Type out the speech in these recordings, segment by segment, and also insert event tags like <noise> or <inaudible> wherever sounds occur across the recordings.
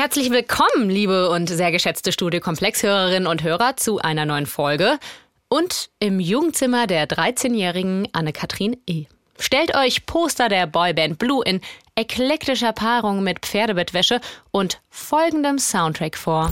Herzlich willkommen, liebe und sehr geschätzte Studiokomplexhörerinnen und Hörer, zu einer neuen Folge und im Jugendzimmer der 13-jährigen Anne-Kathrin E. Stellt euch Poster der Boyband Blue in eklektischer Paarung mit Pferdebettwäsche und folgendem Soundtrack vor.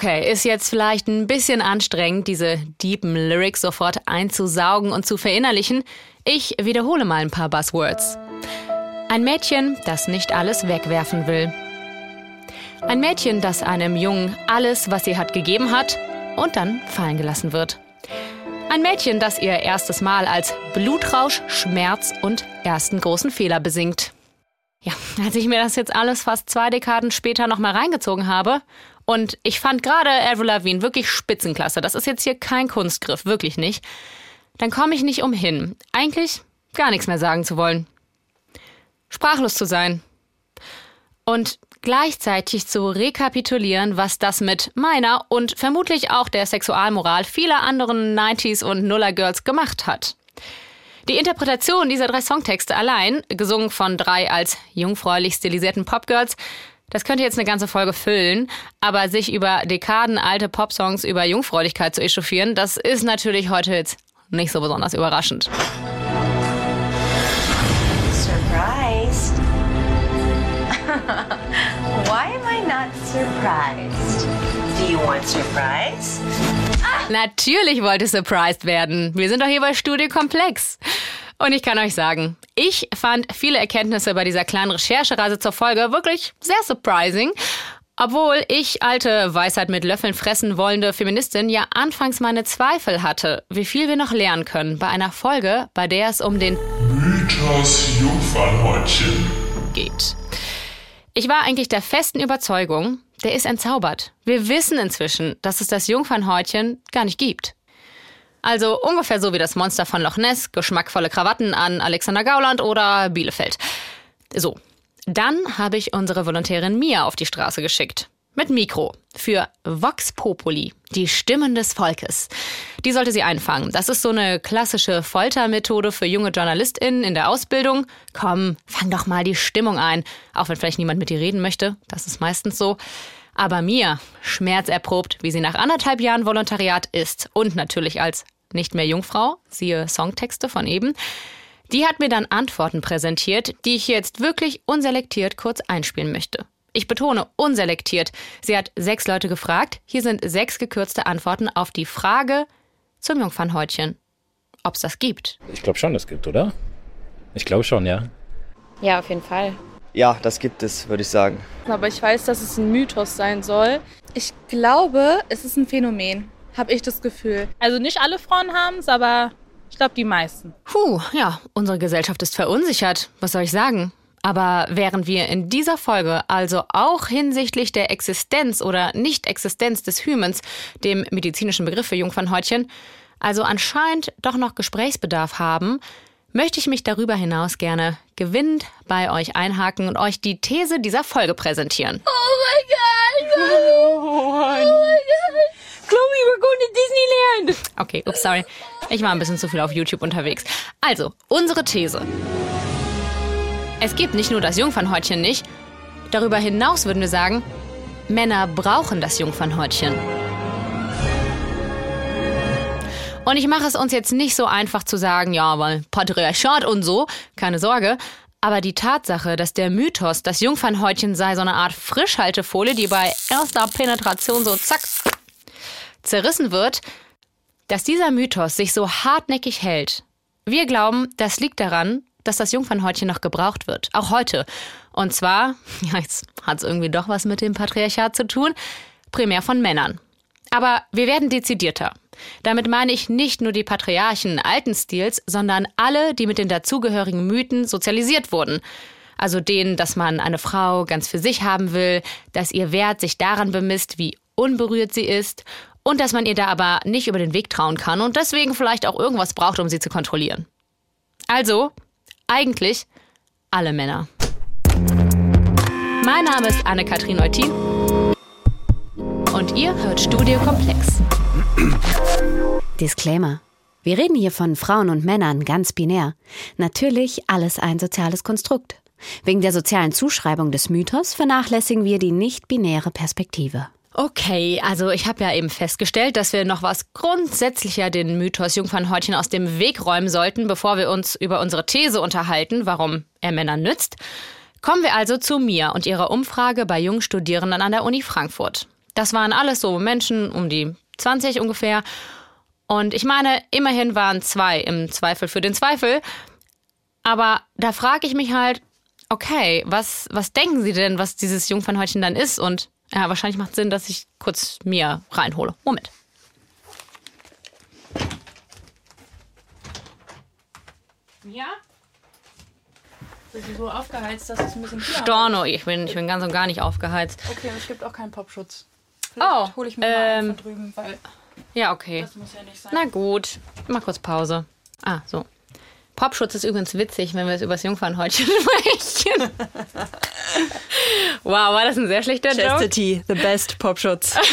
Okay, ist jetzt vielleicht ein bisschen anstrengend, diese deepen Lyrics sofort einzusaugen und zu verinnerlichen. Ich wiederhole mal ein paar Buzzwords. Ein Mädchen, das nicht alles wegwerfen will. Ein Mädchen, das einem Jungen alles, was sie hat, gegeben hat und dann fallen gelassen wird. Ein Mädchen, das ihr erstes Mal als Blutrausch, Schmerz und ersten großen Fehler besingt. Ja, als ich mir das jetzt alles fast zwei Dekaden später nochmal reingezogen habe und ich fand gerade Avril Lavigne wirklich spitzenklasse. Das ist jetzt hier kein Kunstgriff, wirklich nicht. Dann komme ich nicht umhin, eigentlich gar nichts mehr sagen zu wollen. Sprachlos zu sein. Und gleichzeitig zu rekapitulieren, was das mit meiner und vermutlich auch der Sexualmoral vieler anderen 90s und Nuller Girls gemacht hat. Die Interpretation dieser drei Songtexte allein, gesungen von drei als jungfräulich stilisierten Popgirls, das könnte jetzt eine ganze Folge füllen, aber sich über dekadenalte Popsongs über Jungfräulichkeit zu echauffieren, das ist natürlich heute jetzt nicht so besonders überraschend. Surprised? <laughs> Why am I not surprised? Do you want surprise? Natürlich wollte surprised werden. Wir sind doch hier bei Studio Komplex. Und ich kann euch sagen, ich fand viele Erkenntnisse bei dieser kleinen Recherchereise zur Folge wirklich sehr surprising. Obwohl ich alte Weisheit mit Löffeln fressen wollende Feministin ja anfangs meine Zweifel hatte, wie viel wir noch lernen können bei einer Folge, bei der es um den Mythos Jungfernhäutchen geht. Ich war eigentlich der festen Überzeugung, der ist entzaubert. Wir wissen inzwischen, dass es das Jungfernhäutchen gar nicht gibt. Also ungefähr so wie das Monster von Loch Ness, geschmackvolle Krawatten an Alexander Gauland oder Bielefeld. So, dann habe ich unsere Volontärin Mia auf die Straße geschickt. Mit Mikro. Für Vox Populi, die Stimmen des Volkes. Die sollte sie einfangen. Das ist so eine klassische Foltermethode für junge JournalistInnen in der Ausbildung. Komm, fang doch mal die Stimmung ein. Auch wenn vielleicht niemand mit dir reden möchte. Das ist meistens so. Aber mir, schmerzerprobt, wie sie nach anderthalb Jahren Volontariat ist und natürlich als nicht mehr Jungfrau, siehe Songtexte von eben, die hat mir dann Antworten präsentiert, die ich jetzt wirklich unselektiert kurz einspielen möchte. Ich betone unselektiert. Sie hat sechs Leute gefragt. Hier sind sechs gekürzte Antworten auf die Frage zum Jungfernhäutchen. Ob es das gibt. Ich glaube schon, es gibt, oder? Ich glaube schon, ja. Ja, auf jeden Fall. Ja, das gibt es, würde ich sagen. Aber ich weiß, dass es ein Mythos sein soll. Ich glaube, es ist ein Phänomen, habe ich das Gefühl. Also nicht alle Frauen haben es, aber ich glaube die meisten. Puh, ja, unsere Gesellschaft ist verunsichert. Was soll ich sagen? Aber während wir in dieser Folge also auch hinsichtlich der Existenz oder Nicht-Existenz des Hymens, dem medizinischen Begriff für Jungfernhäutchen, also anscheinend doch noch Gesprächsbedarf haben, möchte ich mich darüber hinaus gerne gewinnend bei euch einhaken und euch die These dieser Folge präsentieren. Oh mein Gott! Oh mein Gott! Chloe, we're going to Disneyland! Okay, ups, sorry. Ich war ein bisschen zu viel auf YouTube unterwegs. Also, unsere These. Es gibt nicht nur das Jungfernhäutchen nicht. Darüber hinaus würden wir sagen, Männer brauchen das Jungfernhäutchen. Und ich mache es uns jetzt nicht so einfach zu sagen, ja, weil Patriarchat und so, keine Sorge. Aber die Tatsache, dass der Mythos, das Jungfernhäutchen sei so eine Art Frischhaltefolie, die bei erster Penetration so zack zerrissen wird, dass dieser Mythos sich so hartnäckig hält. Wir glauben, das liegt daran, dass das Jungfernhäutchen noch gebraucht wird. Auch heute. Und zwar, <laughs> jetzt hat es irgendwie doch was mit dem Patriarchat zu tun, primär von Männern. Aber wir werden dezidierter. Damit meine ich nicht nur die Patriarchen alten Stils, sondern alle, die mit den dazugehörigen Mythen sozialisiert wurden. Also denen, dass man eine Frau ganz für sich haben will, dass ihr Wert sich daran bemisst, wie unberührt sie ist und dass man ihr da aber nicht über den Weg trauen kann und deswegen vielleicht auch irgendwas braucht, um sie zu kontrollieren. Also, eigentlich alle Männer. Mein Name ist Anne-Kathrin Eutin und ihr hört Studio Komplex. Disclaimer. Wir reden hier von Frauen und Männern ganz binär. Natürlich alles ein soziales Konstrukt. Wegen der sozialen Zuschreibung des Mythos vernachlässigen wir die nicht-binäre Perspektive. Okay, also ich habe ja eben festgestellt, dass wir noch was grundsätzlicher den Mythos Jungfernhäutchen aus dem Weg räumen sollten, bevor wir uns über unsere These unterhalten, warum er Männern nützt. Kommen wir also zu mir und ihrer Umfrage bei jungen Studierenden an der Uni Frankfurt. Das waren alles so Menschen um die 20 ungefähr. Und ich meine, immerhin waren zwei im Zweifel für den Zweifel. Aber da frage ich mich halt, okay, was, was denken Sie denn, was dieses Jungfernhäutchen dann ist? Und ja, wahrscheinlich macht Sinn, dass ich kurz mir reinhole. Moment. Ja? Bist du so aufgeheizt, dass es ein bisschen Storno, ich bin, ich bin ganz und gar nicht aufgeheizt. Okay, und es gibt auch keinen Popschutz. Oh, hole ich mir mal ähm, einen von drüben, weil Ja, okay. das muss ja nicht sein. Na gut, mal kurz Pause. Ah, so. Popschutz ist übrigens witzig, wenn wir jetzt über das Jungfernhäutchen <laughs> sprechen. wow, war das ein sehr schlechter Joke? Chastity, the best Popschutz. <laughs>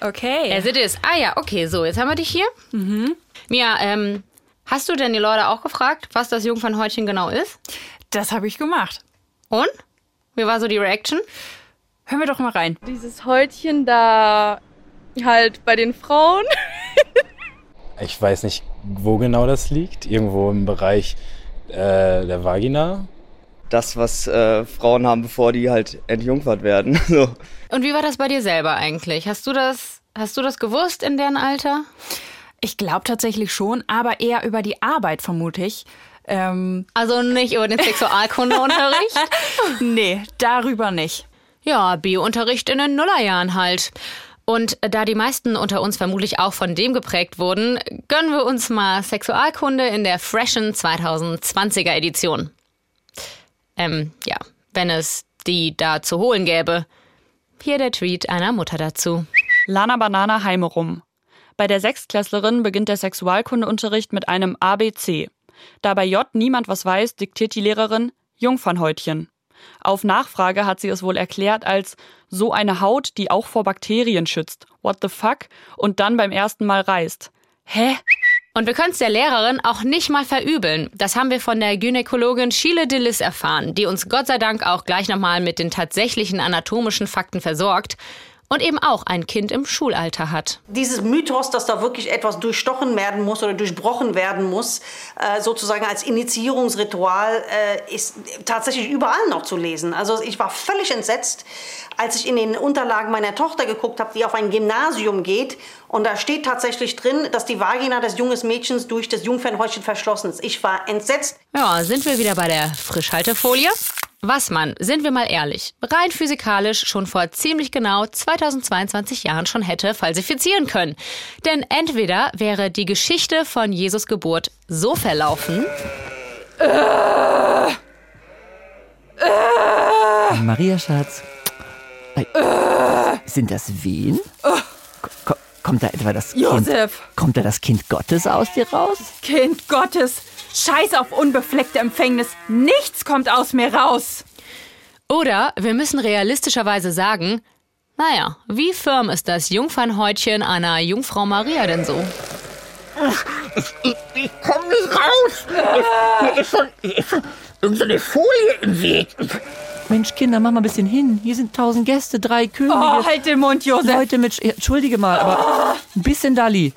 Okay. As it is. Ah ja, okay, so, jetzt haben wir dich hier. Mhm. Mia, ähm, hast du denn die Leute auch gefragt, was das Jungfernhäutchen genau ist? Das habe ich gemacht. Und? Wie war so die Reaction? Hören wir doch mal rein. Dieses Häutchen da halt bei den Frauen. <laughs> Ich weiß nicht, wo genau das liegt. Irgendwo im Bereich äh, der Vagina. Das, was äh, Frauen haben, bevor die halt entjungfert werden. <laughs> So. Und wie war das bei dir selber eigentlich? Hast du das, hast du das gewusst in deren Alter? Ich glaube tatsächlich schon, aber eher über die Arbeit, vermute ich. Ähm, Also nicht über den Sexualkundeunterricht? <laughs> nee, darüber nicht. Ja, Biounterricht in den Nullerjahren halt. Und da die meisten unter uns vermutlich auch von dem geprägt wurden, gönnen wir uns mal Sexualkunde in der freshen 2020er Edition. Ähm, ja, wenn es die da zu holen gäbe. Hier der Tweet einer Mutter dazu. Lana Banana Heimerum. Bei der Sechstklässlerin beginnt der Sexualkundeunterricht mit einem ABC. Da bei J niemand was weiß, diktiert die Lehrerin Jungfernhäutchen. Auf Nachfrage hat sie es wohl erklärt als so eine Haut, die auch vor Bakterien schützt. What the fuck? Und dann beim ersten Mal reißt. Hä? Und wir können es der Lehrerin auch nicht mal verübeln. Das haben wir von der Gynäkologin Sheila Dillis erfahren, die uns Gott sei Dank auch gleich nochmal mit den tatsächlichen anatomischen Fakten versorgt und eben auch ein Kind im Schulalter hat. Dieses Mythos, dass da wirklich etwas durchstochen werden muss oder durchbrochen werden muss, äh, sozusagen als Initiierungsritual, äh, ist tatsächlich überall noch zu lesen. Also ich war völlig entsetzt, als ich in den Unterlagen meiner Tochter geguckt habe, die auf ein Gymnasium geht. Und da steht tatsächlich drin, dass die Vagina des jungen Mädchens durch das Jungfernhäutchen verschlossen ist. Ich war entsetzt. Ja, sind wir wieder bei der Frischhaltefolie? Was man, sind wir mal ehrlich, rein physikalisch schon vor ziemlich genau 2022 Jahren schon hätte falsifizieren können. Denn entweder wäre die Geschichte von Jesus Geburt so verlaufen, Maria Schatz. Sind das Wehen? Ko- Kommt da etwa das Kind? Josef. Kommt da das Kind Gottes aus dir raus? Kind Gottes. Scheiß auf unbefleckte Empfängnis. Nichts kommt aus mir raus. Oder wir müssen realistischerweise sagen, naja, wie firm ist das Jungfernhäutchen einer Jungfrau Maria denn so? Ich komm nicht raus. Hier ist schon, hier ist schon irgendeine Folie im Weg. Mensch, Kinder, mach mal ein bisschen hin. Hier sind tausend Gäste, drei Könige. Oh, halt den Mund, Josef. Leute mit... Sch- Entschuldige mal, aber ein bisschen Dali.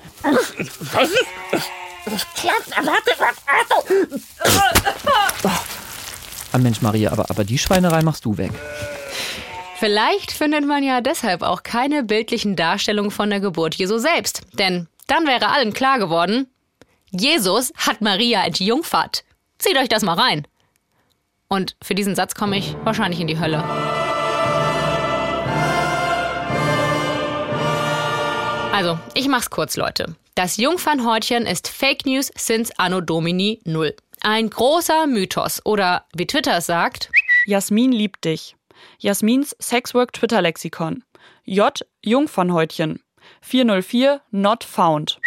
Ich weiß es klappt. Warte, warte, warte. Ah, Mensch, Maria, aber, aber die Schweinerei machst du weg. Vielleicht findet man ja deshalb auch keine bildlichen Darstellungen von der Geburt Jesu selbst. Denn dann wäre allen klar geworden, Jesus hat Maria entjungfert. Zieht euch das mal rein. Und für diesen Satz komme ich wahrscheinlich in die Hölle. Also, ich mach's kurz, Leute. Das Jungfernhäutchen ist Fake News since Anno Domini null. Ein großer Mythos oder wie Twitter sagt, Jasmin liebt dich. Jasmins Sexwork Twitter Lexikon. J Jungfernhäutchen. 404 not found.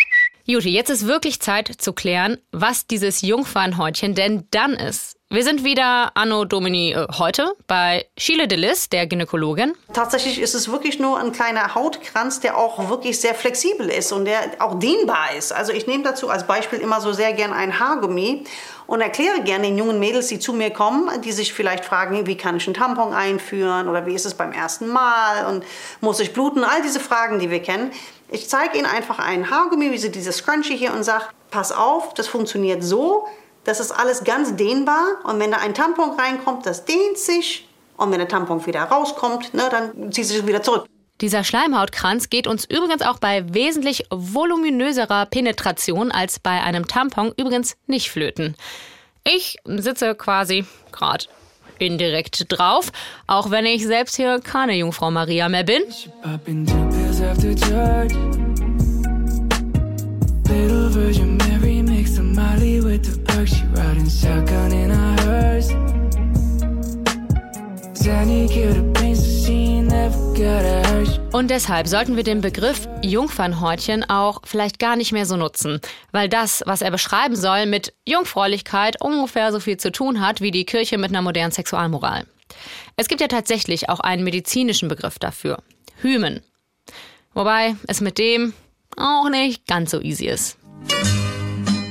Juti, jetzt ist wirklich Zeit zu klären, was dieses Jungfernhäutchen denn dann ist. Wir sind wieder Anno Domini äh, heute bei Chile de Lis, der Gynäkologin. Tatsächlich ist es wirklich nur ein kleiner Hautkranz, der auch wirklich sehr flexibel ist und der auch dehnbar ist. Also ich nehme dazu als Beispiel immer so sehr gern ein Haargummi und erkläre gerne den jungen Mädels, die zu mir kommen, die sich vielleicht fragen, wie kann ich einen Tampon einführen oder wie ist es beim ersten Mal und muss ich bluten, all diese Fragen, die wir kennen. Ich zeige ihnen einfach ein Haargummi, wie sie dieses Scrunchie hier und sage, pass auf, das funktioniert so, das ist alles ganz dehnbar und wenn da ein Tampon reinkommt, das dehnt sich und wenn der Tampon wieder rauskommt, ne, dann zieht sich wieder zurück. Dieser Schleimhautkranz geht uns übrigens auch bei wesentlich voluminöserer Penetration als bei einem Tampon übrigens nicht flöten. Ich sitze quasi gerade indirekt drauf, auch wenn ich selbst hier keine Jungfrau Maria mehr bin. Little Virgin riding shotgun in a hearse. Und deshalb sollten wir den Begriff Jungfernhäutchen auch vielleicht gar nicht mehr so nutzen, weil das, was er beschreiben soll, mit Jungfräulichkeit ungefähr so viel zu tun hat wie die Kirche mit einer modernen Sexualmoral. Es gibt ja tatsächlich auch einen medizinischen Begriff dafür. Hymen. Wobei es mit dem auch nicht ganz so easy ist.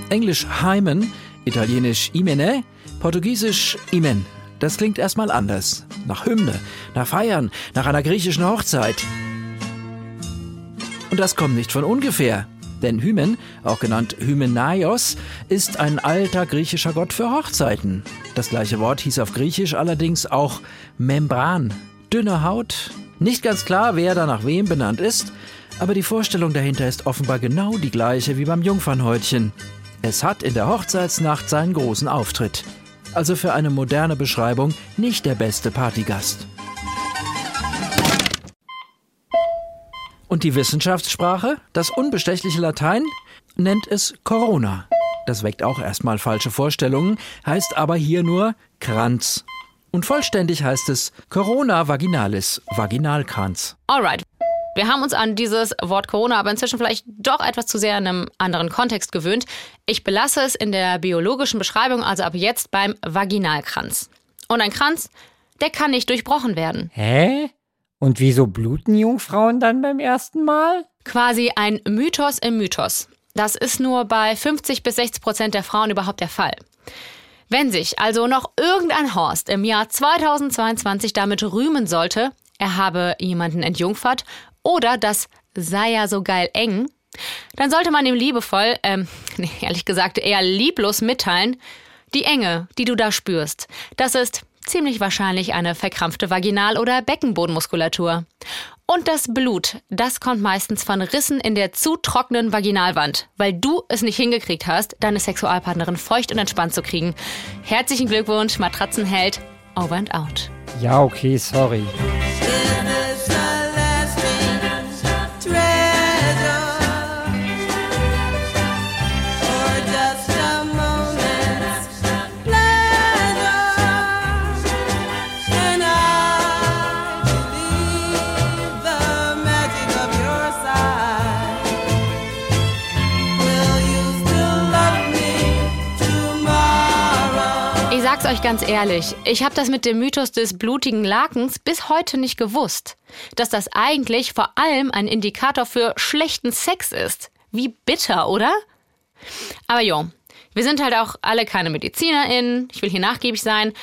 Englisch Hymen, italienisch Imene, portugiesisch Imen. Das klingt erstmal anders. Nach Hymne, nach Feiern, nach einer griechischen Hochzeit. Und das kommt nicht von ungefähr. Denn Hymen, auch genannt Hymenaios, ist ein alter griechischer Gott für Hochzeiten. Das gleiche Wort hieß auf Griechisch allerdings auch Membran, dünne Haut. Nicht ganz klar, wer da nach wem benannt ist, aber die Vorstellung dahinter ist offenbar genau die gleiche wie beim Jungfernhäutchen. Es hat in der Hochzeitsnacht seinen großen Auftritt. Also für eine moderne Beschreibung nicht der beste Partygast. Und die Wissenschaftssprache, das unbestechliche Latein, nennt es Corona. Das weckt auch erstmal falsche Vorstellungen, heißt aber hier nur Kranz. Und vollständig heißt es Corona vaginalis, Vaginalkranz. Alright. Wir haben uns an dieses Wort Corona aber inzwischen vielleicht doch etwas zu sehr in einem anderen Kontext gewöhnt. Ich belasse es in der biologischen Beschreibung also ab jetzt beim Vaginalkranz. Und ein Kranz, der kann nicht durchbrochen werden. Hä? Und wieso bluten Jungfrauen dann beim ersten Mal? Quasi ein Mythos im Mythos. Das ist nur bei 50 bis 60 Prozent der Frauen überhaupt der Fall. Wenn sich also noch irgendein Horst im Jahr 2022 damit rühmen sollte, er habe jemanden entjungfert oder das sei ja so geil eng, dann sollte man ihm liebevoll, ähm, <laughs> nee, ehrlich gesagt eher lieblos mitteilen, die Enge, die du da spürst, das ist ziemlich wahrscheinlich eine verkrampfte Vaginal- oder Beckenbodenmuskulatur. Und das Blut, das kommt meistens von Rissen in der zu trockenen Vaginalwand, weil du es nicht hingekriegt hast, deine Sexualpartnerin feucht und entspannt zu kriegen. Herzlichen Glückwunsch, Matratzenheld, over and out. Ja, okay, sorry. Sag's euch ganz ehrlich, ich habe das mit dem Mythos des blutigen Lakens bis heute nicht gewusst. Dass das eigentlich vor allem ein Indikator für schlechten Sex ist. Wie bitter, oder? Aber jo, wir sind halt auch alle keine MedizinerInnen. Ich will hier nachgiebig sein.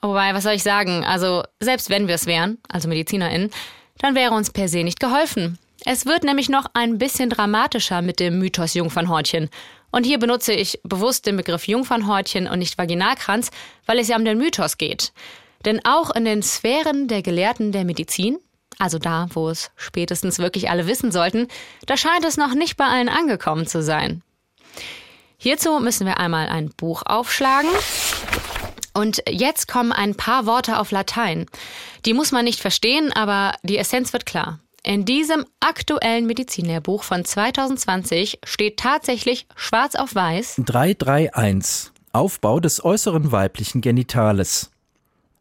Wobei, was soll ich sagen? Also, selbst wenn wir es wären, also MedizinerInnen, dann wäre uns per se nicht geholfen. Es wird nämlich noch ein bisschen dramatischer mit dem Mythos Jungfernhäutchen. Und hier benutze ich bewusst den Begriff Jungfernhäutchen und nicht Vaginalkranz, weil es ja um den Mythos geht. Denn auch in den Sphären der Gelehrten der Medizin, also da, wo es spätestens wirklich alle wissen sollten, da scheint es noch nicht bei allen angekommen zu sein. Hierzu müssen wir einmal ein Buch aufschlagen. Und jetzt kommen ein paar Worte auf Latein. Die muss man nicht verstehen, aber die Essenz wird klar. In diesem aktuellen Medizinlehrbuch von 2020 steht tatsächlich schwarz auf weiß 331 Aufbau des äußeren weiblichen Genitales.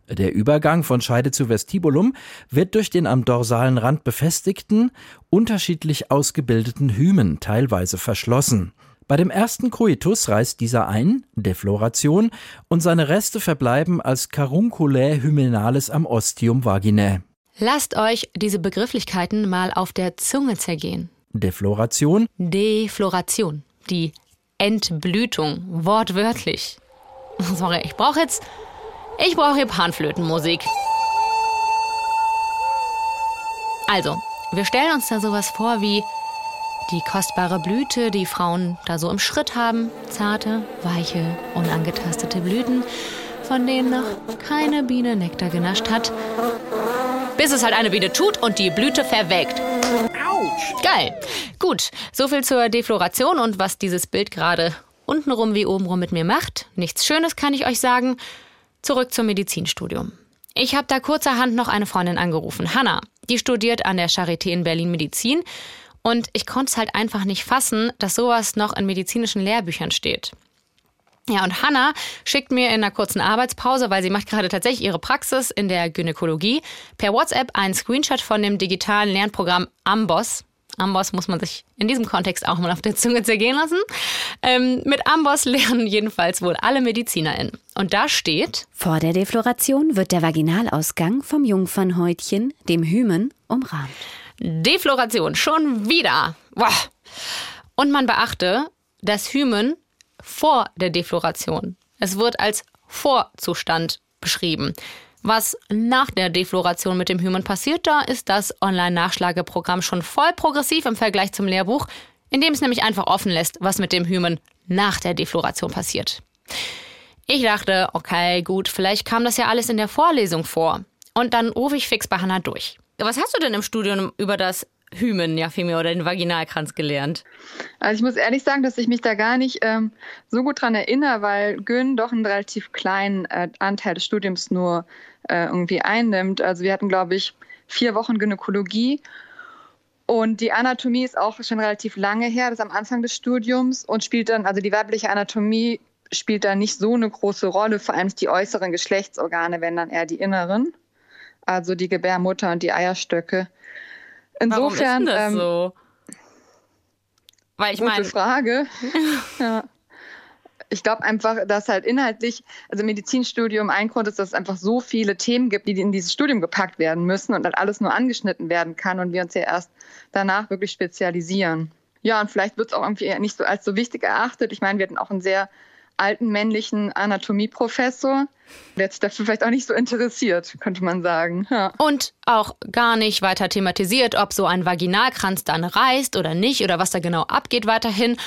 Der Übergang von Scheide zu Vestibulum wird durch den am dorsalen Rand befestigten, unterschiedlich ausgebildeten Hymen teilweise verschlossen. Bei dem ersten Coitus reißt dieser ein, Defloration, und seine Reste verbleiben als Carunculae hymenales am Ostium vaginae. Lasst euch diese Begrifflichkeiten mal auf der Zunge zergehen. Defloration, Defloration, die Entblütung, wortwörtlich. <laughs> Sorry, ich brauche jetzt, ich brauche hier Panflötenmusik. Also, wir stellen uns da sowas vor wie die kostbare Blüte, die Frauen da so im Schritt haben. Zarte, weiche, unangetastete Blüten, von denen noch keine Biene Nektar genascht hat. Bis es halt eine Biene tut und die Blüte verwelkt. Autsch. Geil. Gut, soviel zur Defloration und was dieses Bild gerade untenrum wie obenrum mit mir macht. Nichts Schönes kann ich euch sagen. Zurück zum Medizinstudium. Ich habe da kurzerhand noch eine Freundin angerufen, Hanna. Die studiert an der Charité in Berlin Medizin und ich konnte es halt einfach nicht fassen, dass sowas noch in medizinischen Lehrbüchern steht. Ja, und Hanna schickt mir in einer kurzen Arbeitspause, weil sie macht gerade tatsächlich ihre Praxis in der Gynäkologie, per WhatsApp einen Screenshot von dem digitalen Lernprogramm Amboss. Amboss muss man sich in diesem Kontext auch mal auf der Zunge zergehen lassen. Ähm, mit Amboss <laughs> lernen jedenfalls wohl alle MedizinerInnen. Und da steht: Vor der Defloration wird der Vaginalausgang vom Jungfernhäutchen, dem Hymen, umrahmt. Defloration, schon wieder. Boah. Und man beachte, das Hymen vor der Defloration. Es wird als Vorzustand beschrieben. Was nach der Defloration mit dem Hymen passiert, da ist das Online-Nachschlageprogramm schon voll progressiv im Vergleich zum Lehrbuch, in dem es nämlich einfach offen lässt, was mit dem Hymen nach der Defloration passiert. Ich dachte, okay, gut, vielleicht kam das ja alles in der Vorlesung vor. Und dann rufe ich fix bei Hannah durch. Was hast du denn im Studium über das Hymen, ja vielmehr, oder den Vaginalkranz gelernt? Also ich muss ehrlich sagen, dass ich mich da gar nicht ähm, so gut dran erinnere, weil Gyn doch einen relativ kleinen äh, Anteil des Studiums nur äh, irgendwie einnimmt. Also wir hatten, glaube ich, vier Wochen Gynäkologie und die Anatomie ist auch schon relativ lange her, das ist am Anfang des Studiums und spielt dann, also die weibliche Anatomie spielt da nicht so eine große Rolle, vor allem die äußeren Geschlechtsorgane, wenn dann eher die inneren, also die Gebärmutter und die Eierstöcke. Warum Insofern. ist denn das ähm, so? Weil ich meine. Frage. <laughs> ja. Ich glaube einfach, dass halt inhaltlich, also Medizinstudium, ein Grund ist, dass es einfach so viele Themen gibt, die in dieses Studium gepackt werden müssen und dann alles nur angeschnitten werden kann und wir uns ja erst danach wirklich spezialisieren. Ja, und vielleicht wird es auch irgendwie nicht so als so wichtig erachtet. Ich meine, wir hatten auch einen sehr alten männlichen Anatomieprofessor, der hat sich dafür vielleicht auch nicht so interessiert, könnte man sagen. Ja. Und auch gar nicht weiter thematisiert, ob so ein Vaginalkranz dann reißt oder nicht oder was da genau abgeht weiterhin.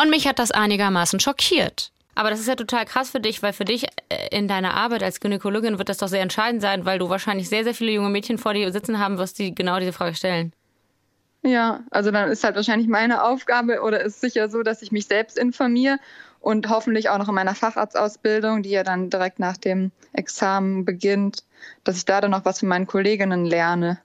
Und mich hat das einigermaßen schockiert. Aber das ist ja total krass für dich, weil für dich äh, in deiner Arbeit als Gynäkologin wird das doch sehr entscheidend sein, weil du wahrscheinlich sehr, sehr viele junge Mädchen vor dir sitzen haben wirst, die genau diese Frage stellen. Ja, also dann ist halt wahrscheinlich meine Aufgabe oder ist sicher so, dass ich mich selbst informiere und hoffentlich auch noch in meiner Facharztausbildung, die ja dann direkt nach dem Examen beginnt, dass ich da dann noch was von meinen Kolleginnen lerne.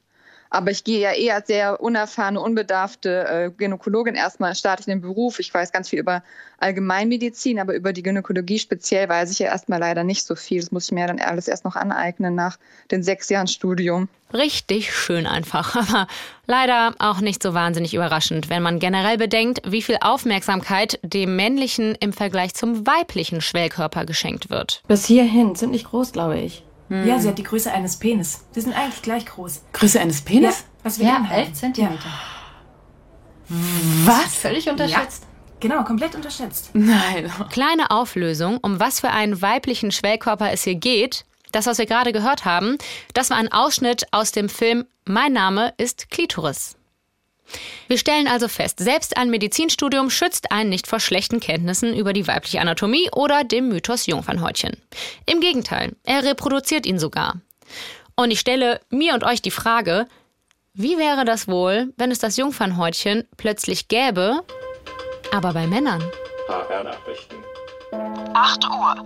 Aber ich gehe ja eher als sehr unerfahrene, unbedarfte äh, Gynäkologin erstmal starte ich in den Beruf. Ich weiß ganz viel über Allgemeinmedizin, aber über die Gynäkologie speziell weiß ich ja erstmal leider nicht so viel. Das muss ich mir dann alles erst noch aneignen nach den sechs Jahren Studium. Richtig schön einfach, <laughs> aber leider auch nicht so wahnsinnig überraschend, wenn man generell bedenkt, wie viel Aufmerksamkeit dem männlichen im Vergleich zum weiblichen Schwellkörper geschenkt wird. Bis hierhin nicht groß, glaube ich. Ja, sie hat die Größe eines Penis. Die sind eigentlich gleich groß. Größe eines Penis? Ja, was wir Ja, anhaben. 11 Zentimeter. Was? Völlig unterschätzt. Ja, genau, komplett unterschätzt. Nein. Kleine Auflösung, um was für einen weiblichen Schwellkörper es hier geht. Das, was wir gerade gehört haben, das war ein Ausschnitt aus dem Film Mein Name ist Klitoris. Wir stellen also fest, selbst ein Medizinstudium schützt einen nicht vor schlechten Kenntnissen über die weibliche Anatomie oder dem Mythos Jungfernhäutchen. Im Gegenteil, er reproduziert ihn sogar. Und ich stelle mir und euch die Frage, wie wäre das wohl, wenn es das Jungfernhäutchen plötzlich gäbe, aber bei Männern? HR-Nachrichten. 8 Uhr.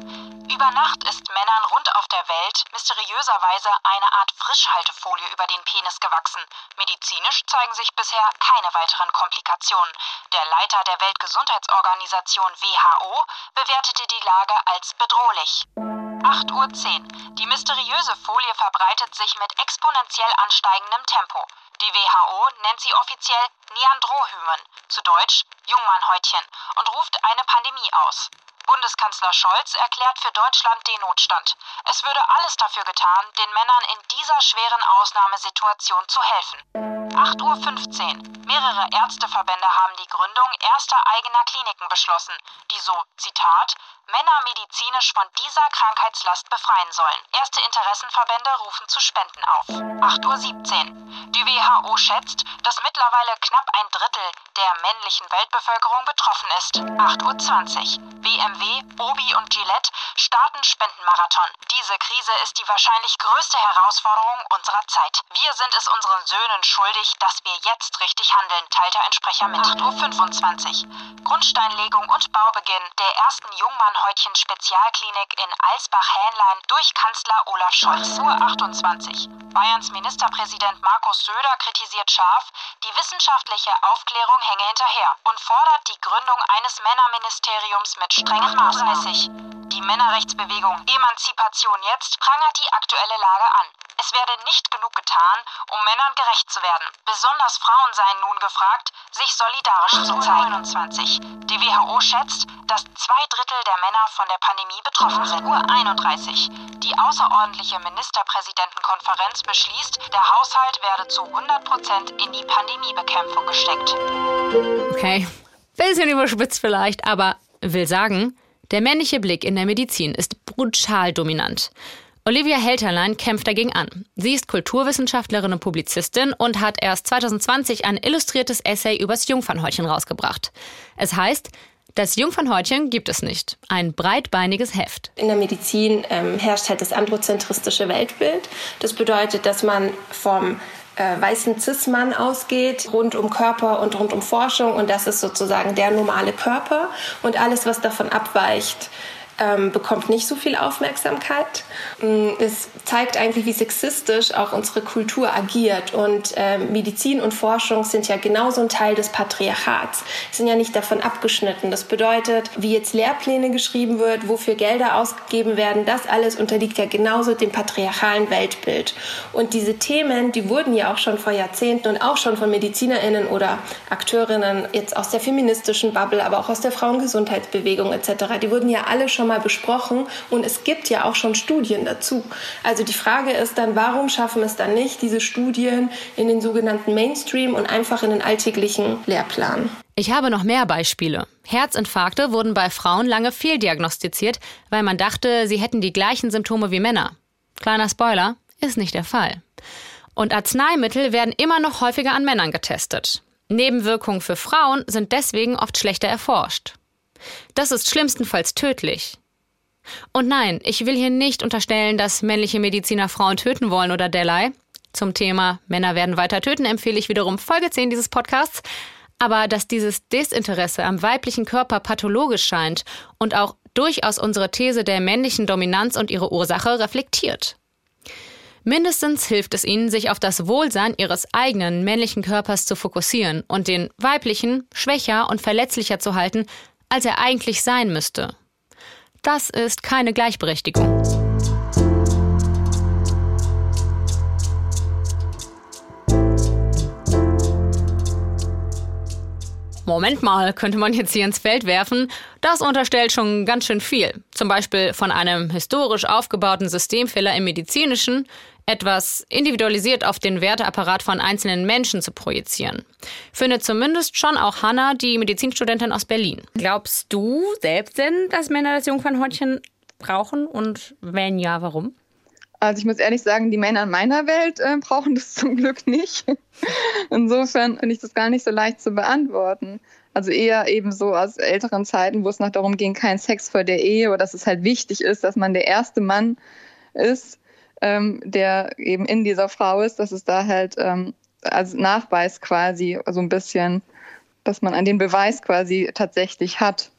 Über Nacht ist Männern rund auf der Welt mysteriöserweise eine Art Frischhaltefolie über den Penis gewachsen. Medizinisch zeigen sich bisher keine weiteren Komplikationen. Der Leiter der Weltgesundheitsorganisation WHO bewertete die Lage als bedrohlich. 8.10 Uhr. Die mysteriöse Folie verbreitet sich mit exponentiell ansteigendem Tempo. Die WHO nennt sie offiziell Neandrohymen, zu Deutsch Jungmannhäutchen, und ruft eine Pandemie aus. Bundeskanzler Scholz erklärt für Deutschland den Notstand. Es würde alles dafür getan, den Männern in dieser schweren Ausnahmesituation zu helfen. 8.15 Uhr. Mehrere Ärzteverbände haben die Gründung erster eigener Kliniken beschlossen, die so, Zitat, Männer medizinisch von dieser Krankheitslast befreien sollen. Erste Interessenverbände rufen zu Spenden auf. 8.17 Uhr. Die WHO schätzt, dass mittlerweile knapp ein Drittel der männlichen Weltbevölkerung betroffen ist. 8.20 Uhr. BMW, Obi und Gillette starten Spendenmarathon. Diese Krise ist die wahrscheinlich größte Herausforderung unserer Zeit. Wir sind es unseren Söhnen schuldig, dass wir jetzt richtig handeln, teilte ein Sprecher mit. 8.25 Uhr. Grundsteinlegung und Baubeginn der ersten Jungmannhäutchen Spezialklinik in Alsbach-Hähnlein durch Kanzler Olaf Scholz. Uhr 28. Bayerns Ministerpräsident Markus Söder kritisiert scharf, die wissenschaftliche Aufklärung hänge hinterher und fordert die Gründung eines Männerministeriums mit strengen Maßmäßig. Die Männerrechtsbewegung Emanzipation jetzt prangert die aktuelle Lage an. Es werde nicht genug getan, um Männern gerecht zu werden. Besonders Frauen seien nun gefragt, sich solidarisch zu zeigen. 21. Die WHO schätzt, dass zwei Drittel der Männer von der Pandemie betroffen sind. Uhr 31. Die außerordentliche Ministerpräsidentenkonferenz beschließt, der Haushalt werde zu 100 Prozent in die Pandemiebekämpfung gesteckt. Okay, bisschen überspitzt vielleicht, aber will sagen, der männliche Blick in der Medizin ist brutal dominant. Olivia Helterlein kämpft dagegen an. Sie ist Kulturwissenschaftlerin und Publizistin und hat erst 2020 ein illustriertes Essay übers Jungfernhäutchen rausgebracht. Es heißt, das Jungfernhäutchen gibt es nicht. Ein breitbeiniges Heft. In der Medizin ähm, herrscht halt das androzentristische Weltbild. Das bedeutet, dass man vom äh, weißen Cis-Mann ausgeht, rund um Körper und rund um Forschung. Und das ist sozusagen der normale Körper. Und alles, was davon abweicht, ähm, bekommt nicht so viel Aufmerksamkeit. Mm, es zeigt eigentlich, wie sexistisch auch unsere Kultur agiert. Und äh, Medizin und Forschung sind ja genauso ein Teil des Patriarchats. Sind ja nicht davon abgeschnitten. Das bedeutet, wie jetzt Lehrpläne geschrieben wird, wofür Gelder ausgegeben werden, das alles unterliegt ja genauso dem patriarchalen Weltbild. Und diese Themen, die wurden ja auch schon vor Jahrzehnten und auch schon von MedizinerInnen oder Akteurinnen jetzt aus der feministischen Bubble, aber auch aus der Frauengesundheitsbewegung etc., die wurden ja alle schon mal besprochen und es gibt ja auch schon Studien dazu. Also die Frage ist dann, warum schaffen es dann nicht, diese Studien in den sogenannten Mainstream und einfach in den alltäglichen Lehrplan? Ich habe noch mehr Beispiele. Herzinfarkte wurden bei Frauen lange fehldiagnostiziert, weil man dachte, sie hätten die gleichen Symptome wie Männer. Kleiner Spoiler, ist nicht der Fall. Und Arzneimittel werden immer noch häufiger an Männern getestet. Nebenwirkungen für Frauen sind deswegen oft schlechter erforscht. Das ist schlimmstenfalls tödlich. Und nein, ich will hier nicht unterstellen, dass männliche Mediziner Frauen töten wollen oder derlei. Zum Thema Männer werden weiter töten empfehle ich wiederum Folge 10 dieses Podcasts. Aber dass dieses Desinteresse am weiblichen Körper pathologisch scheint und auch durchaus unsere These der männlichen Dominanz und ihre Ursache reflektiert. Mindestens hilft es ihnen, sich auf das Wohlsein ihres eigenen männlichen Körpers zu fokussieren und den weiblichen schwächer und verletzlicher zu halten, als er eigentlich sein müsste. Das ist keine Gleichberechtigung. Moment mal, könnte man jetzt hier ins Feld werfen. Das unterstellt schon ganz schön viel. Zum Beispiel von einem historisch aufgebauten Systemfehler im medizinischen, etwas individualisiert auf den Werteapparat von einzelnen Menschen zu projizieren. Findet zumindest schon auch Hanna, die Medizinstudentin aus Berlin. Glaubst du selbst denn, dass Männer das Jungfernhäutchen brauchen? Und wenn ja, warum? Also ich muss ehrlich sagen, die Männer in meiner Welt äh, brauchen das <laughs> zum Glück nicht. Insofern finde ich das gar nicht so leicht zu beantworten. Also eher eben so aus älteren Zeiten, wo es noch darum ging, kein Sex vor der Ehe oder dass es halt wichtig ist, dass man der erste Mann ist ähm, der eben in dieser Frau ist, dass es da halt ähm, als Nachweis quasi so ein bisschen, dass man an den Beweis quasi tatsächlich hat.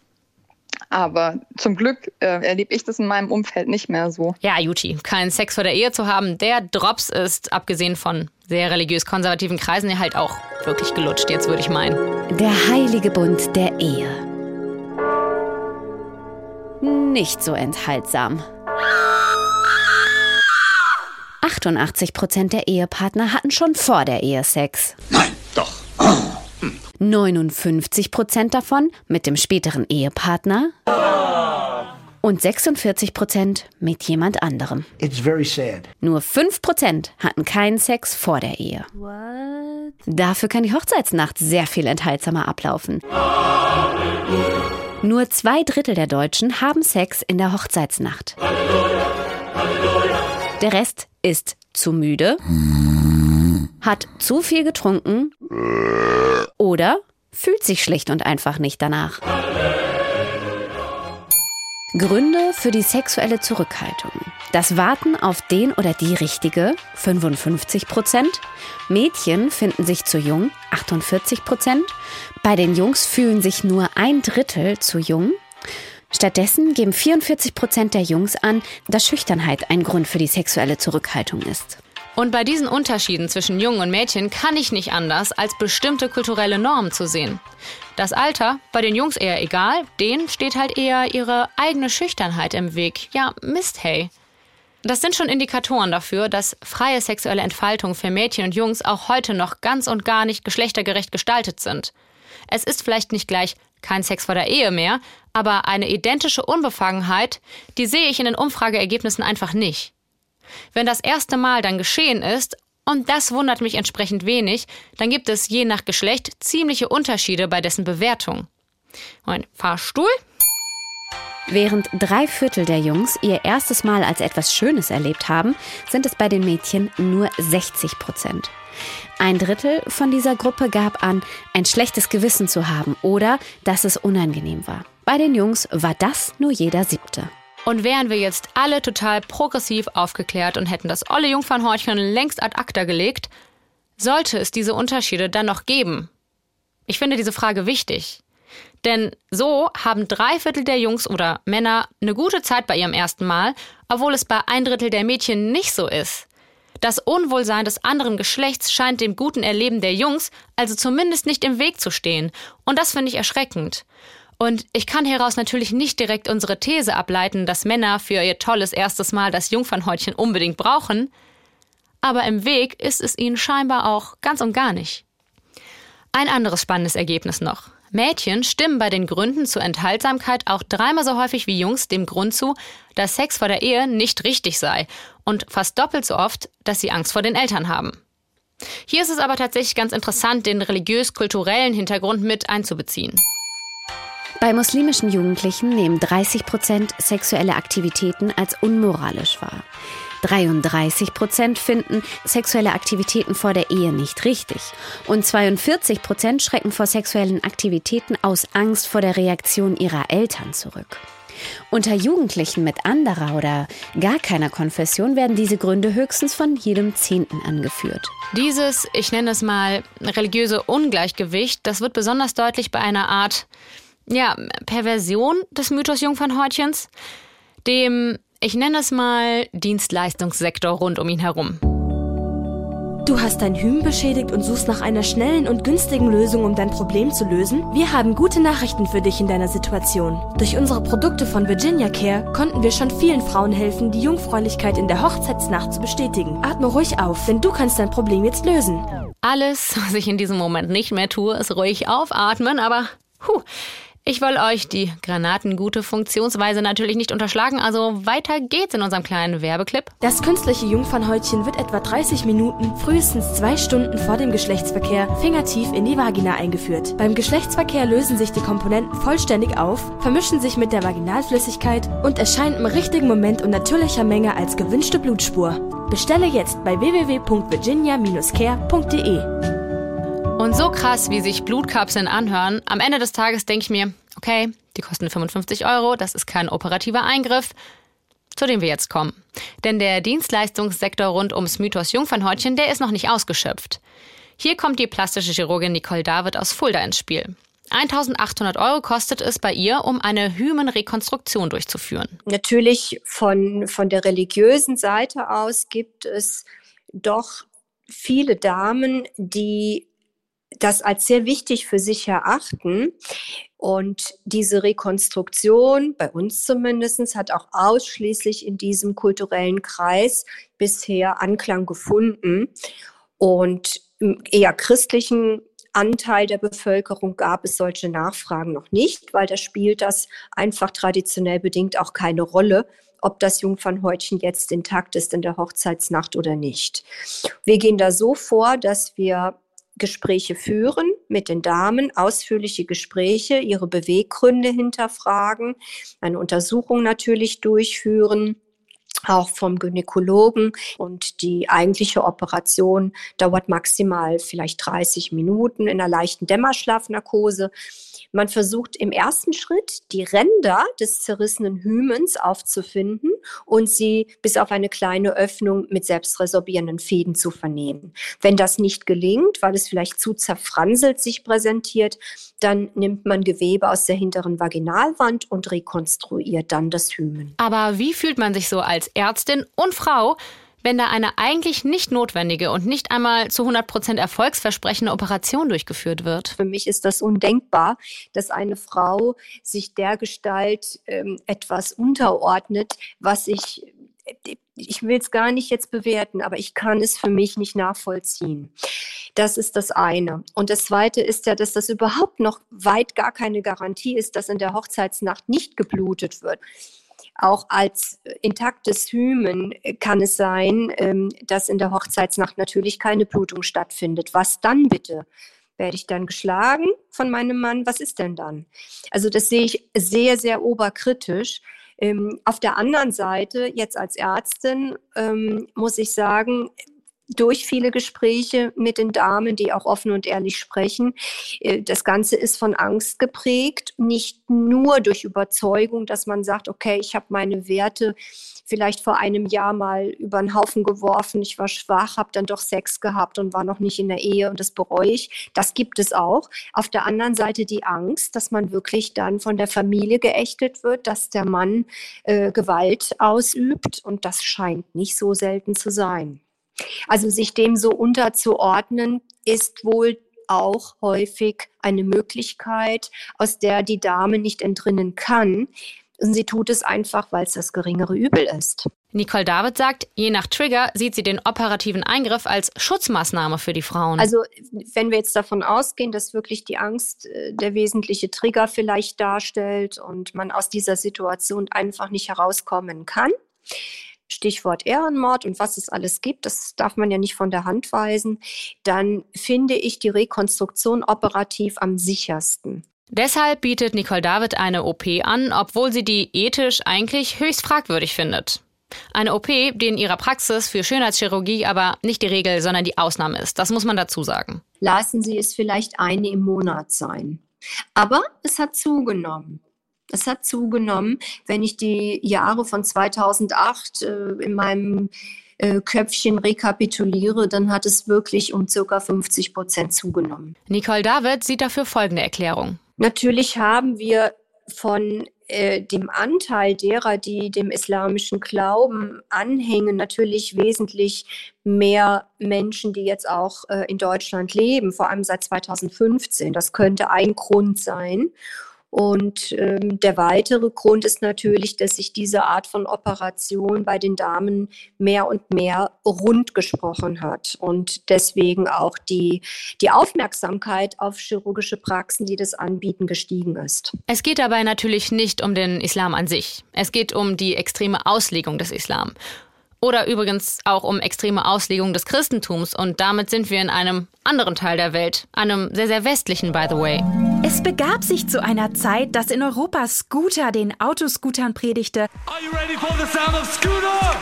Aber zum Glück äh, erlebe ich das in meinem Umfeld nicht mehr so. Ja, Juti, keinen Sex vor der Ehe zu haben, der Drops ist, abgesehen von sehr religiös-konservativen Kreisen, ja halt auch wirklich gelutscht, jetzt würde ich meinen. Der heilige Bund der Ehe. Nicht so enthaltsam. 88 Prozent der Ehepartner hatten schon vor der Ehe Sex. Nein, doch. 59 Prozent davon mit dem späteren Ehepartner. Und 46 Prozent mit jemand anderem. It's very sad. Nur 5 Prozent hatten keinen Sex vor der Ehe. What? Dafür kann die Hochzeitsnacht sehr viel enthaltsamer ablaufen. Nur zwei Drittel der Deutschen haben Sex in der Hochzeitsnacht. Der Rest ist zu müde, hat zu viel getrunken oder fühlt sich schlicht und einfach nicht danach. Gründe für die sexuelle Zurückhaltung. Das Warten auf den oder die Richtige, 55 Prozent. Mädchen finden sich zu jung, 48 Prozent. Bei den Jungs fühlen sich nur ein Drittel zu jung. Stattdessen geben 44 Prozent der Jungs an, dass Schüchternheit ein Grund für die sexuelle Zurückhaltung ist. Und bei diesen Unterschieden zwischen Jungen und Mädchen kann ich nicht anders, als bestimmte kulturelle Normen zu sehen. Das Alter, bei den Jungs eher egal, denen steht halt eher ihre eigene Schüchternheit im Weg. Ja, Mist, hey. Das sind schon Indikatoren dafür, dass freie sexuelle Entfaltung für Mädchen und Jungs auch heute noch ganz und gar nicht geschlechtergerecht gestaltet sind. Es ist vielleicht nicht gleich kein Sex vor der Ehe mehr, aber eine identische Unbefangenheit, die sehe ich in den Umfrageergebnissen einfach nicht. Wenn das erste Mal dann geschehen ist, und das wundert mich entsprechend wenig, dann gibt es je nach Geschlecht ziemliche Unterschiede bei dessen Bewertung. Mein Fahrstuhl? Während drei Viertel der Jungs ihr erstes Mal als etwas Schönes erlebt haben, sind es bei den Mädchen nur 60 Prozent. Ein Drittel von dieser Gruppe gab an, ein schlechtes Gewissen zu haben oder dass es unangenehm war. Bei den Jungs war das nur jeder siebte. Und wären wir jetzt alle total progressiv aufgeklärt und hätten das olle Jungfernhorchen längst ad acta gelegt, sollte es diese Unterschiede dann noch geben? Ich finde diese Frage wichtig. Denn so haben drei Viertel der Jungs oder Männer eine gute Zeit bei ihrem ersten Mal, obwohl es bei ein Drittel der Mädchen nicht so ist. Das Unwohlsein des anderen Geschlechts scheint dem guten Erleben der Jungs also zumindest nicht im Weg zu stehen. Und das finde ich erschreckend. Und ich kann hieraus natürlich nicht direkt unsere These ableiten, dass Männer für ihr tolles erstes Mal das Jungfernhäutchen unbedingt brauchen. Aber im Weg ist es ihnen scheinbar auch ganz und gar nicht. Ein anderes spannendes Ergebnis noch. Mädchen stimmen bei den Gründen zur Enthaltsamkeit auch dreimal so häufig wie Jungs dem Grund zu, dass Sex vor der Ehe nicht richtig sei und fast doppelt so oft, dass sie Angst vor den Eltern haben. Hier ist es aber tatsächlich ganz interessant, den religiös-kulturellen Hintergrund mit einzubeziehen. Bei muslimischen Jugendlichen nehmen 30 Prozent sexuelle Aktivitäten als unmoralisch wahr. 33 Prozent finden sexuelle Aktivitäten vor der Ehe nicht richtig. Und 42 Prozent schrecken vor sexuellen Aktivitäten aus Angst vor der Reaktion ihrer Eltern zurück. Unter Jugendlichen mit anderer oder gar keiner Konfession werden diese Gründe höchstens von jedem Zehnten angeführt. Dieses, ich nenne es mal, religiöse Ungleichgewicht, das wird besonders deutlich bei einer Art, ja, Perversion des Mythos Jungfernhäutchens, dem ich nenne es mal Dienstleistungssektor rund um ihn herum. Du hast dein Hym beschädigt und suchst nach einer schnellen und günstigen Lösung, um dein Problem zu lösen? Wir haben gute Nachrichten für dich in deiner Situation. Durch unsere Produkte von Virginia Care konnten wir schon vielen Frauen helfen, die Jungfräulichkeit in der Hochzeitsnacht zu bestätigen. Atme ruhig auf, denn du kannst dein Problem jetzt lösen. Alles, was ich in diesem Moment nicht mehr tue, ist ruhig aufatmen, aber huh, ich will euch die granatengute Funktionsweise natürlich nicht unterschlagen, also weiter geht's in unserem kleinen Werbeclip. Das künstliche Jungfernhäutchen wird etwa 30 Minuten, frühestens zwei Stunden vor dem Geschlechtsverkehr, fingertief in die Vagina eingeführt. Beim Geschlechtsverkehr lösen sich die Komponenten vollständig auf, vermischen sich mit der Vaginalflüssigkeit und erscheinen im richtigen Moment und natürlicher Menge als gewünschte Blutspur. Bestelle jetzt bei www.virginia-care.de. Und so krass, wie sich Blutkapseln anhören, am Ende des Tages denke ich mir, okay, die kosten 55 Euro, das ist kein operativer Eingriff, zu dem wir jetzt kommen. Denn der Dienstleistungssektor rund ums Mythos Jungfernhäutchen, der ist noch nicht ausgeschöpft. Hier kommt die plastische Chirurgin Nicole David aus Fulda ins Spiel. 1800 Euro kostet es bei ihr, um eine Hymenrekonstruktion durchzuführen. Natürlich von, von der religiösen Seite aus gibt es doch viele Damen, die das als sehr wichtig für sich erachten. Und diese Rekonstruktion, bei uns zumindest, hat auch ausschließlich in diesem kulturellen Kreis bisher Anklang gefunden. Und im eher christlichen Anteil der Bevölkerung gab es solche Nachfragen noch nicht, weil da spielt das einfach traditionell bedingt auch keine Rolle, ob das Jungfernhäutchen jetzt intakt ist in der Hochzeitsnacht oder nicht. Wir gehen da so vor, dass wir Gespräche führen mit den Damen, ausführliche Gespräche, ihre Beweggründe hinterfragen, eine Untersuchung natürlich durchführen auch vom Gynäkologen. Und die eigentliche Operation dauert maximal vielleicht 30 Minuten in einer leichten Dämmerschlafnarkose. Man versucht im ersten Schritt die Ränder des zerrissenen Hymens aufzufinden und sie bis auf eine kleine Öffnung mit selbstresorbierenden Fäden zu vernehmen. Wenn das nicht gelingt, weil es vielleicht zu zerfranselt sich präsentiert, dann nimmt man Gewebe aus der hinteren Vaginalwand und rekonstruiert dann das Hymen. Aber wie fühlt man sich so als Ärztin und Frau, wenn da eine eigentlich nicht notwendige und nicht einmal zu 100 Prozent erfolgsversprechende Operation durchgeführt wird. Für mich ist das undenkbar, dass eine Frau sich der Gestalt ähm, etwas unterordnet, was ich ich will es gar nicht jetzt bewerten, aber ich kann es für mich nicht nachvollziehen. Das ist das eine. Und das zweite ist ja, dass das überhaupt noch weit gar keine Garantie ist, dass in der Hochzeitsnacht nicht geblutet wird. Auch als intaktes Hymen kann es sein, ähm, dass in der Hochzeitsnacht natürlich keine Blutung stattfindet. Was dann bitte? Werde ich dann geschlagen von meinem Mann? Was ist denn dann? Also das sehe ich sehr, sehr oberkritisch. Ähm, auf der anderen Seite, jetzt als Ärztin, ähm, muss ich sagen, durch viele Gespräche mit den Damen, die auch offen und ehrlich sprechen. Äh, das Ganze ist von Angst geprägt, nicht nur durch Überzeugung, dass man sagt, okay, ich habe meine Werte vielleicht vor einem Jahr mal über den Haufen geworfen, ich war schwach, habe dann doch Sex gehabt und war noch nicht in der Ehe und das bereue ich. Das gibt es auch. Auf der anderen Seite die Angst, dass man wirklich dann von der Familie geächtet wird, dass der Mann äh, Gewalt ausübt und das scheint nicht so selten zu sein. Also sich dem so unterzuordnen, ist wohl auch häufig eine Möglichkeit, aus der die Dame nicht entrinnen kann. Und sie tut es einfach, weil es das geringere Übel ist. Nicole David sagt, je nach Trigger sieht sie den operativen Eingriff als Schutzmaßnahme für die Frauen. Also wenn wir jetzt davon ausgehen, dass wirklich die Angst äh, der wesentliche Trigger vielleicht darstellt und man aus dieser Situation einfach nicht herauskommen kann, Stichwort Ehrenmord und was es alles gibt, das darf man ja nicht von der Hand weisen, dann finde ich die Rekonstruktion operativ am sichersten. Deshalb bietet Nicole David eine OP an, obwohl sie die ethisch eigentlich höchst fragwürdig findet. Eine OP, die in ihrer Praxis für Schönheitschirurgie aber nicht die Regel, sondern die Ausnahme ist. Das muss man dazu sagen. Lassen Sie es vielleicht eine im Monat sein. Aber es hat zugenommen. Es hat zugenommen, wenn ich die Jahre von 2008 äh, in meinem äh, Köpfchen rekapituliere, dann hat es wirklich um circa 50 Prozent zugenommen. Nicole David sieht dafür folgende Erklärung. Natürlich haben wir von äh, dem Anteil derer, die dem islamischen Glauben anhängen, natürlich wesentlich mehr Menschen, die jetzt auch äh, in Deutschland leben, vor allem seit 2015. Das könnte ein Grund sein. Und ähm, der weitere Grund ist natürlich, dass sich diese Art von Operation bei den Damen mehr und mehr rund gesprochen hat und deswegen auch die, die Aufmerksamkeit auf chirurgische Praxen, die das anbieten, gestiegen ist. Es geht dabei natürlich nicht um den Islam an sich. Es geht um die extreme Auslegung des Islam. Oder übrigens auch um extreme Auslegung des Christentums. Und damit sind wir in einem anderen Teil der Welt. Einem sehr, sehr westlichen, by the way. Es begab sich zu einer Zeit, dass in Europa Scooter den Autoscootern predigte. Are you ready for the sound of Scooter?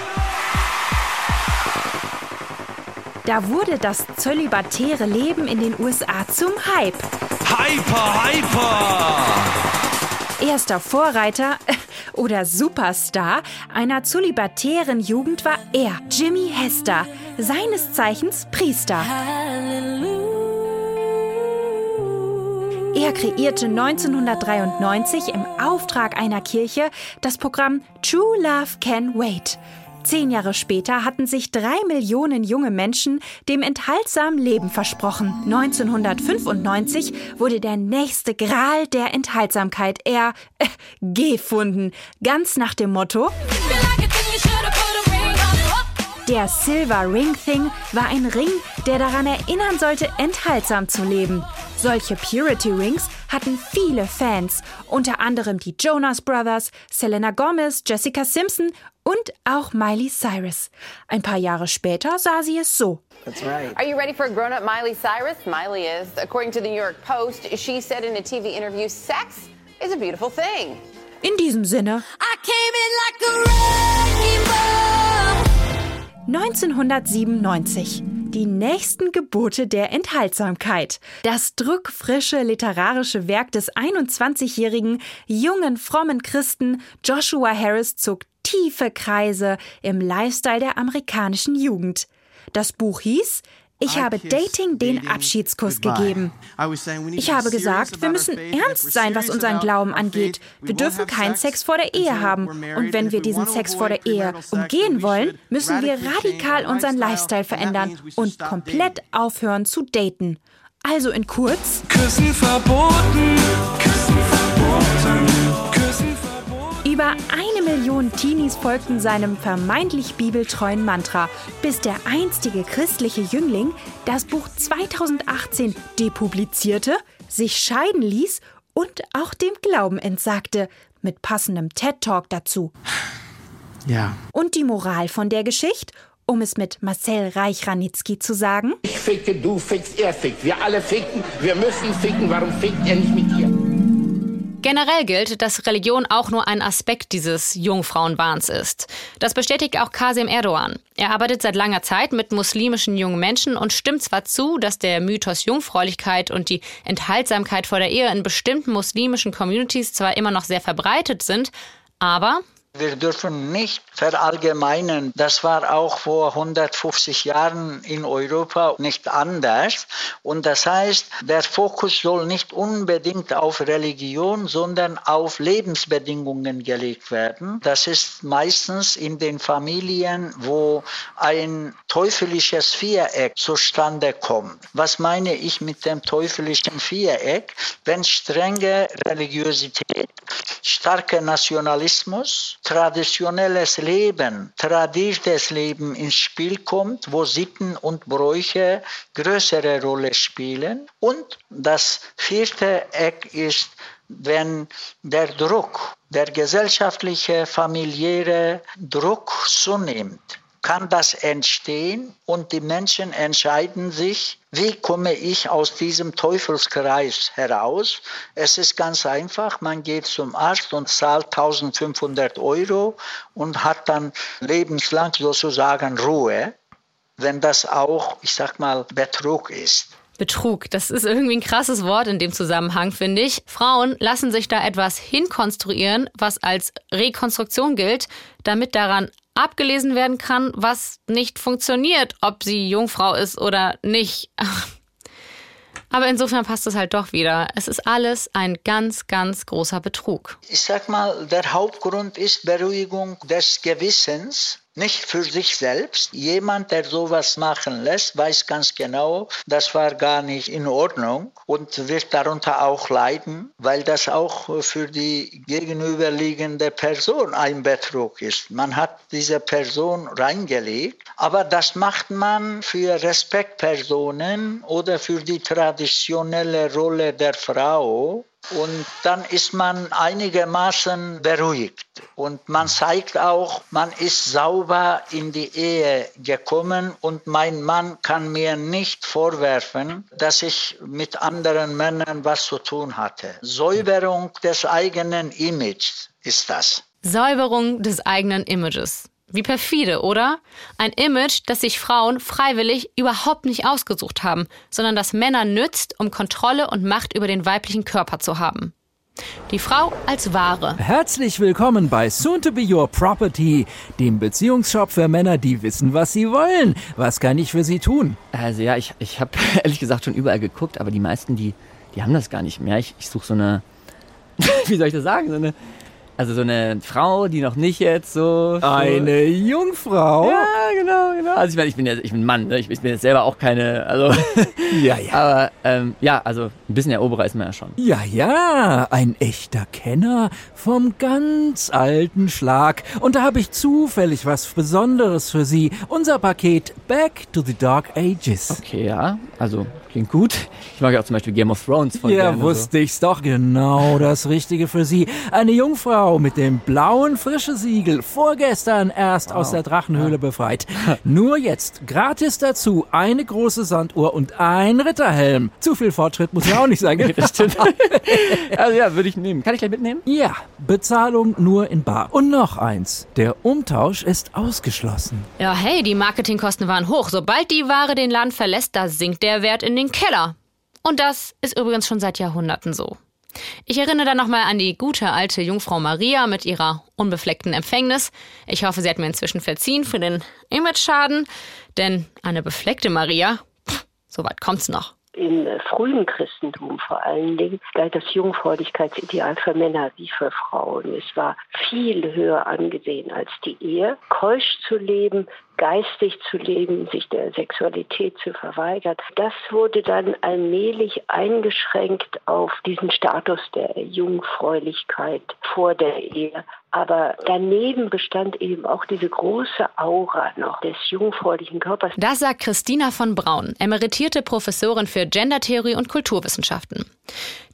Da wurde das zölibatäre Leben in den USA zum Hype. Hyper, hyper! Erster Vorreiter <laughs> oder Superstar einer zölibatären Jugend war er, Jimmy Hester, seines Zeichens Priester. Er kreierte 1993 im Auftrag einer Kirche das Programm True Love Can Wait. Zehn Jahre später hatten sich drei Millionen junge Menschen dem enthaltsamen Leben versprochen. 1995 wurde der nächste Gral der Enthaltsamkeit er äh, gefunden. Ganz nach dem Motto. Der Silver Ring Thing war ein Ring, der daran erinnern sollte, enthaltsam zu leben. Solche Purity Rings hatten viele Fans, unter anderem die Jonas Brothers, Selena Gomez, Jessica Simpson und auch Miley Cyrus. Ein paar Jahre später sah sie es so. That's right. Are you ready for grown-up Miley Cyrus? Miley is. According to the New York Post, she said in a TV interview, sex is a beautiful thing. In diesem Sinne. 1997. Die nächsten Gebote der Enthaltsamkeit. Das druckfrische literarische Werk des 21-jährigen jungen frommen Christen Joshua Harris zog tiefe Kreise im Lifestyle der amerikanischen Jugend. Das Buch hieß ich habe Dating den Abschiedskuss gegeben. Ich habe gesagt, wir müssen ernst sein, was unseren Glauben angeht. Wir dürfen keinen Sex vor der Ehe haben. Und wenn wir diesen Sex vor der Ehe umgehen wollen, müssen wir radikal unseren Lifestyle verändern und komplett aufhören zu daten. Also in kurz. Küssen verboten. Küssen verboten. Über eine Million Teenies folgten seinem vermeintlich bibeltreuen Mantra, bis der einstige christliche Jüngling das Buch 2018 depublizierte, sich scheiden ließ und auch dem Glauben entsagte, mit passendem TED-Talk dazu. Ja. Und die Moral von der Geschichte? Um es mit Marcel Reich-Ranitzky zu sagen. Ich ficke, du fickst, er fickt. Wir alle ficken. Wir müssen ficken. Warum fickt er nicht mit dir? Generell gilt, dass Religion auch nur ein Aspekt dieses Jungfrauenwahns ist. Das bestätigt auch Kasim Erdogan. Er arbeitet seit langer Zeit mit muslimischen jungen Menschen und stimmt zwar zu, dass der Mythos Jungfräulichkeit und die Enthaltsamkeit vor der Ehe in bestimmten muslimischen Communities zwar immer noch sehr verbreitet sind, aber wir dürfen nicht verallgemeinern. Das war auch vor 150 Jahren in Europa nicht anders. Und das heißt, der Fokus soll nicht unbedingt auf Religion, sondern auf Lebensbedingungen gelegt werden. Das ist meistens in den Familien, wo ein teuflisches Viereck zustande kommt. Was meine ich mit dem teuflischen Viereck? Wenn strenge Religiosität, starker Nationalismus, traditionelles Leben, tradiertes Leben ins Spiel kommt, wo Sitten und Bräuche größere Rolle spielen. Und das vierte Eck ist, wenn der Druck, der gesellschaftliche, familiäre Druck zunimmt kann das entstehen und die Menschen entscheiden sich, wie komme ich aus diesem Teufelskreis heraus? Es ist ganz einfach, man geht zum Arzt und zahlt 1500 Euro und hat dann lebenslang sozusagen Ruhe, wenn das auch, ich sag mal, Betrug ist. Betrug, das ist irgendwie ein krasses Wort in dem Zusammenhang, finde ich. Frauen lassen sich da etwas hinkonstruieren, was als Rekonstruktion gilt, damit daran abgelesen werden kann, was nicht funktioniert, ob sie Jungfrau ist oder nicht. <laughs> Aber insofern passt es halt doch wieder. Es ist alles ein ganz, ganz großer Betrug. Ich sag mal, der Hauptgrund ist Beruhigung des Gewissens nicht für sich selbst. Jemand, der sowas machen lässt, weiß ganz genau, das war gar nicht in Ordnung und wird darunter auch leiden, weil das auch für die gegenüberliegende Person ein Betrug ist. Man hat diese Person reingelegt, aber das macht man für Respektpersonen oder für die traditionelle Rolle der Frau und dann ist man einigermaßen beruhigt. Und man zeigt auch, man ist sauber in die Ehe gekommen und mein Mann kann mir nicht vorwerfen, dass ich mit anderen Männern was zu tun hatte. Säuberung des eigenen Images ist das. Säuberung des eigenen Images. Wie perfide, oder? Ein Image, das sich Frauen freiwillig überhaupt nicht ausgesucht haben, sondern das Männer nützt, um Kontrolle und Macht über den weiblichen Körper zu haben. Die Frau als Ware. Herzlich willkommen bei Soon to Be Your Property, dem Beziehungsshop für Männer, die wissen, was sie wollen. Was kann ich für sie tun? Also ja, ich, ich habe <laughs> ehrlich gesagt schon überall geguckt, aber die meisten, die, die haben das gar nicht mehr. Ich, ich suche so eine, <laughs> wie soll ich das sagen, so eine, also so eine Frau, die noch nicht jetzt so... Eine Jungfrau? Ja, genau, genau. Also ich meine, ich bin ja, ich bin ein Mann, ne? ich, ich bin jetzt selber auch keine, also... <laughs> ja, ja. Aber ähm, ja, also ein bisschen Eroberer ist man ja schon. Ja, ja, ein echter Kenner vom ganz alten Schlag. Und da habe ich zufällig was Besonderes für Sie. Unser Paket Back to the Dark Ages. Okay, ja, also klingt gut. Ich mag ja auch zum Beispiel Game of Thrones von Ja, gerne, wusste ich's doch. Genau das Richtige für Sie. Eine Jungfrau mit dem blauen frische Siegel. Vorgestern erst aus der Drachenhöhle befreit. <laughs> Nur jetzt. Gratis dazu. Eine große Sanduhr und ein Ritterhelm. Zu viel Fortschritt muss ja auch nicht sein. <laughs> Stimmt. <laughs> also ja, würde ich nehmen. Kann ich gleich mitnehmen? Ja, Bezahlung nur in Bar. Und noch eins. Der Umtausch ist ausgeschlossen. Ja, hey, die Marketingkosten waren hoch. Sobald die Ware den Land verlässt, da sinkt der Wert in den Keller. Und das ist übrigens schon seit Jahrhunderten so. Ich erinnere dann nochmal an die gute alte Jungfrau Maria mit ihrer unbefleckten Empfängnis. Ich hoffe, sie hat mir inzwischen verziehen für den Image-Schaden, denn eine befleckte Maria, pff, so weit kommt's noch. Im frühen Christentum vor allen Dingen galt das Jungfräulichkeitsideal für Männer wie für Frauen. Es war viel höher angesehen als die Ehe. Keusch zu leben, geistig zu leben, sich der Sexualität zu verweigern, das wurde dann allmählich eingeschränkt auf diesen Status der Jungfräulichkeit vor der Ehe. Aber daneben bestand eben auch diese große Aura noch des jungfräulichen Körpers. Das sagt Christina von Braun, emeritierte Professorin für Gendertheorie und Kulturwissenschaften.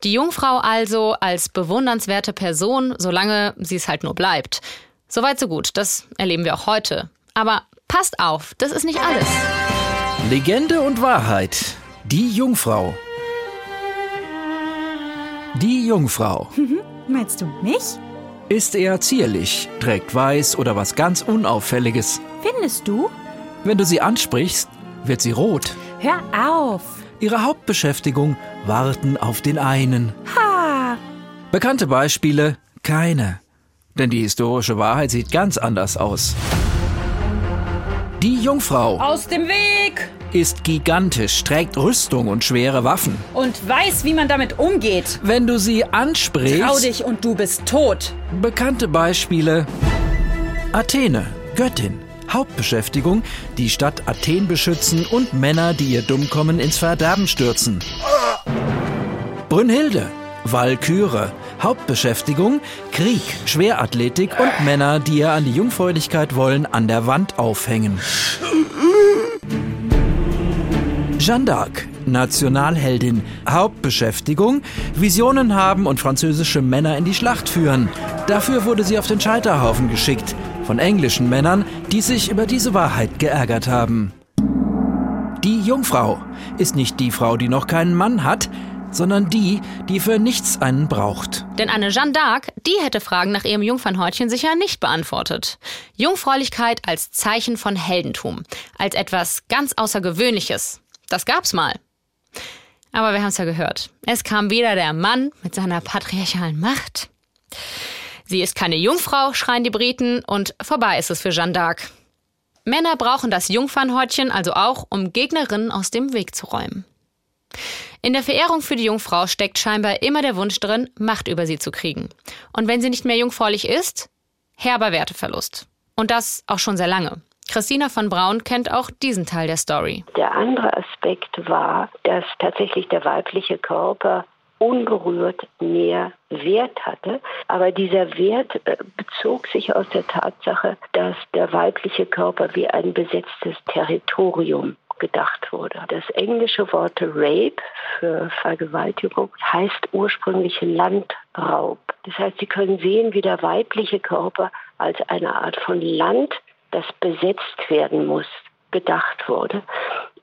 Die Jungfrau also als bewundernswerte Person, solange sie es halt nur bleibt. Soweit so gut, das erleben wir auch heute. Aber passt auf, das ist nicht alles. Legende und Wahrheit. Die Jungfrau. Die Jungfrau <laughs> Meinst du mich? ist eher zierlich, trägt weiß oder was ganz Unauffälliges. Findest du? Wenn du sie ansprichst, wird sie rot. Hör auf. Ihre Hauptbeschäftigung warten auf den einen. Ha. Bekannte Beispiele? Keine. Denn die historische Wahrheit sieht ganz anders aus. Die Jungfrau Aus dem Weg! ist gigantisch, trägt Rüstung und schwere Waffen. Und weiß, wie man damit umgeht. Wenn du sie ansprichst. Trau dich und du bist tot. Bekannte Beispiele: Athene, Göttin. Hauptbeschäftigung: die Stadt Athen beschützen und Männer, die ihr Dummkommen ins Verderben stürzen. Brünnhilde, Walküre. Hauptbeschäftigung: Krieg, Schwerathletik und Männer, die ihr an die Jungfräulichkeit wollen, an der Wand aufhängen. Jeanne d'Arc, Nationalheldin. Hauptbeschäftigung: Visionen haben und französische Männer in die Schlacht führen. Dafür wurde sie auf den Scheiterhaufen geschickt. Von englischen Männern, die sich über diese Wahrheit geärgert haben. Die Jungfrau ist nicht die Frau, die noch keinen Mann hat, sondern die, die für nichts einen braucht. Denn eine Jeanne d'Arc, die hätte Fragen nach ihrem Jungfernhäutchen sicher nicht beantwortet. Jungfräulichkeit als Zeichen von Heldentum, als etwas ganz Außergewöhnliches. Das gab's mal. Aber wir haben's ja gehört. Es kam wieder der Mann mit seiner patriarchalen Macht. Sie ist keine Jungfrau, schreien die Briten, und vorbei ist es für Jeanne d'Arc. Männer brauchen das Jungfernhäutchen also auch, um Gegnerinnen aus dem Weg zu räumen. In der Verehrung für die Jungfrau steckt scheinbar immer der Wunsch drin, Macht über sie zu kriegen. Und wenn sie nicht mehr jungfräulich ist, herber Werteverlust. Und das auch schon sehr lange. Christina von Braun kennt auch diesen Teil der Story. Der andere Aspekt war, dass tatsächlich der weibliche Körper unberührt mehr Wert hatte. Aber dieser Wert äh, bezog sich aus der Tatsache, dass der weibliche Körper wie ein besetztes Territorium gedacht wurde. Das englische Wort Rape für Vergewaltigung heißt ursprünglich Landraub. Das heißt, Sie können sehen, wie der weibliche Körper als eine Art von Land, das besetzt werden muss, gedacht wurde.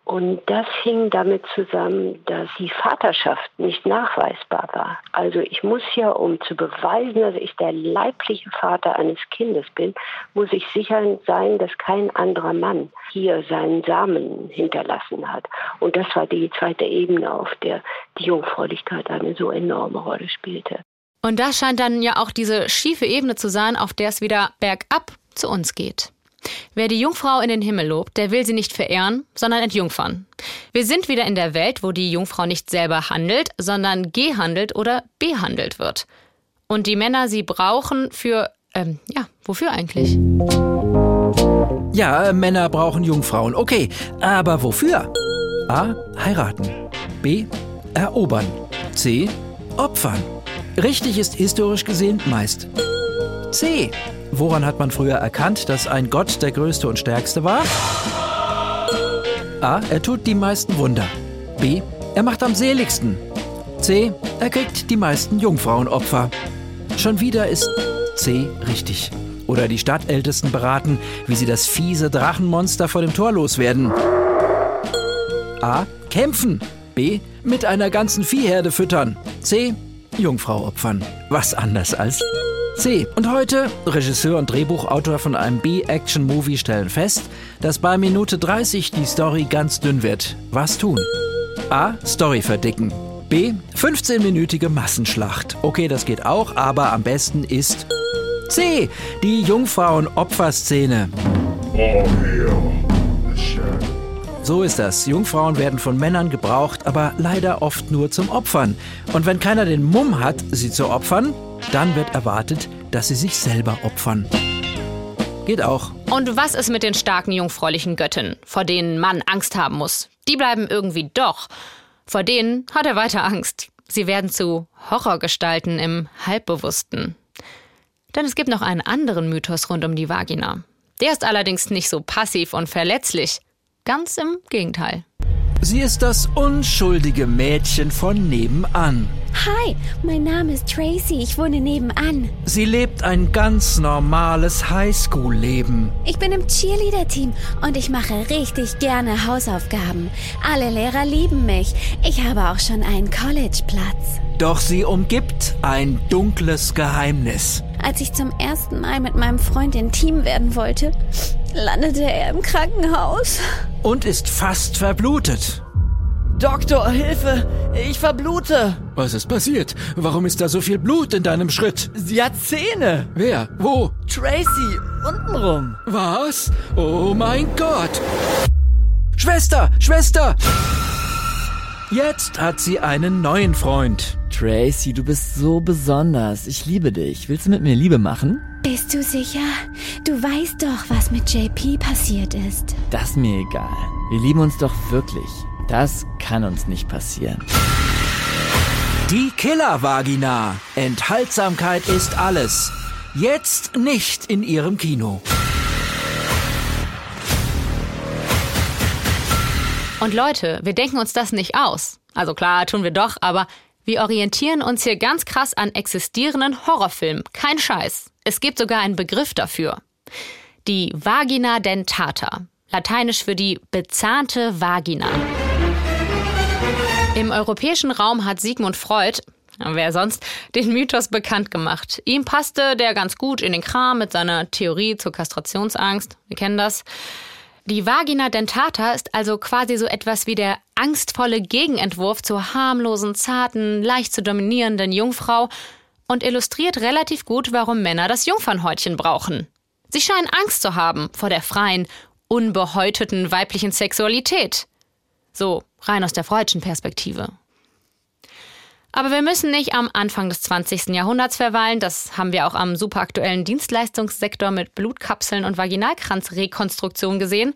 Und das hing damit zusammen, dass die Vaterschaft nicht nachweisbar war. Also ich muss ja, um zu beweisen, dass ich der leibliche Vater eines Kindes bin, muss ich sicher sein, dass kein anderer Mann hier seinen Samen hinterlassen hat. Und das war die zweite Ebene, auf der die Jungfräulichkeit eine so enorme Rolle spielte. Und das scheint dann ja auch diese schiefe Ebene zu sein, auf der es wieder bergab zu uns geht. Wer die Jungfrau in den Himmel lobt, der will sie nicht verehren, sondern entjungfern. Wir sind wieder in der Welt, wo die Jungfrau nicht selber handelt, sondern gehandelt oder behandelt wird. Und die Männer sie brauchen für, ähm, ja, wofür eigentlich? Ja, Männer brauchen Jungfrauen. Okay, aber wofür? A. Heiraten. B. Erobern. C. Opfern. Richtig ist historisch gesehen meist C. Woran hat man früher erkannt, dass ein Gott der größte und stärkste war? A. Er tut die meisten Wunder. B. Er macht am seligsten. C. Er kriegt die meisten Jungfrauenopfer. Schon wieder ist C richtig. Oder die Stadtältesten beraten, wie sie das fiese Drachenmonster vor dem Tor loswerden. A. Kämpfen. B. Mit einer ganzen Viehherde füttern. C. Jungfrau opfern. Was anders als C. Und heute, Regisseur und Drehbuchautor von einem B-Action-Movie stellen fest, dass bei Minute 30 die Story ganz dünn wird. Was tun? A. Story verdicken. B. 15-minütige Massenschlacht. Okay, das geht auch, aber am besten ist C. Die Jungfrauen-Opferszene. So ist das. Jungfrauen werden von Männern gebraucht, aber leider oft nur zum Opfern. Und wenn keiner den Mumm hat, sie zu opfern, dann wird erwartet, dass sie sich selber opfern. Geht auch. Und was ist mit den starken jungfräulichen Göttinnen, vor denen man Angst haben muss? Die bleiben irgendwie doch. Vor denen hat er weiter Angst. Sie werden zu Horrorgestalten im Halbbewussten. Denn es gibt noch einen anderen Mythos rund um die Vagina. Der ist allerdings nicht so passiv und verletzlich. Ganz im Gegenteil. Sie ist das unschuldige Mädchen von nebenan. Hi, mein Name ist Tracy, ich wohne nebenan. Sie lebt ein ganz normales Highschool-Leben. Ich bin im Cheerleader-Team und ich mache richtig gerne Hausaufgaben. Alle Lehrer lieben mich. Ich habe auch schon einen College-Platz. Doch sie umgibt ein dunkles Geheimnis. Als ich zum ersten Mal mit meinem Freund in Team werden wollte, landete er im Krankenhaus. Und ist fast verblutet. Doktor, Hilfe! Ich verblute! Was ist passiert? Warum ist da so viel Blut in deinem Schritt? Sie hat Zähne! Wer? Wo? Tracy, untenrum! Was? Oh mein Gott! Schwester! Schwester! Jetzt hat sie einen neuen Freund. Tracy, du bist so besonders. Ich liebe dich. Willst du mit mir Liebe machen? Bist du sicher? Du weißt doch, was mit JP passiert ist. Das ist mir egal. Wir lieben uns doch wirklich. Das kann uns nicht passieren. Die Killer-Vagina. Enthaltsamkeit ist alles. Jetzt nicht in ihrem Kino. Und Leute, wir denken uns das nicht aus. Also klar, tun wir doch, aber wir orientieren uns hier ganz krass an existierenden Horrorfilmen. Kein Scheiß. Es gibt sogar einen Begriff dafür. Die Vagina dentata. Lateinisch für die bezahnte Vagina. Im europäischen Raum hat Sigmund Freud, wer sonst, den Mythos bekannt gemacht. Ihm passte der ganz gut in den Kram mit seiner Theorie zur Kastrationsangst. Wir kennen das. Die Vagina dentata ist also quasi so etwas wie der angstvolle Gegenentwurf zur harmlosen, zarten, leicht zu dominierenden Jungfrau und illustriert relativ gut, warum Männer das Jungfernhäutchen brauchen. Sie scheinen Angst zu haben vor der freien, unbehäuteten weiblichen Sexualität. So rein aus der freudschen Perspektive. Aber wir müssen nicht am Anfang des 20. Jahrhunderts verweilen. Das haben wir auch am superaktuellen Dienstleistungssektor mit Blutkapseln und Vaginalkranzrekonstruktion gesehen.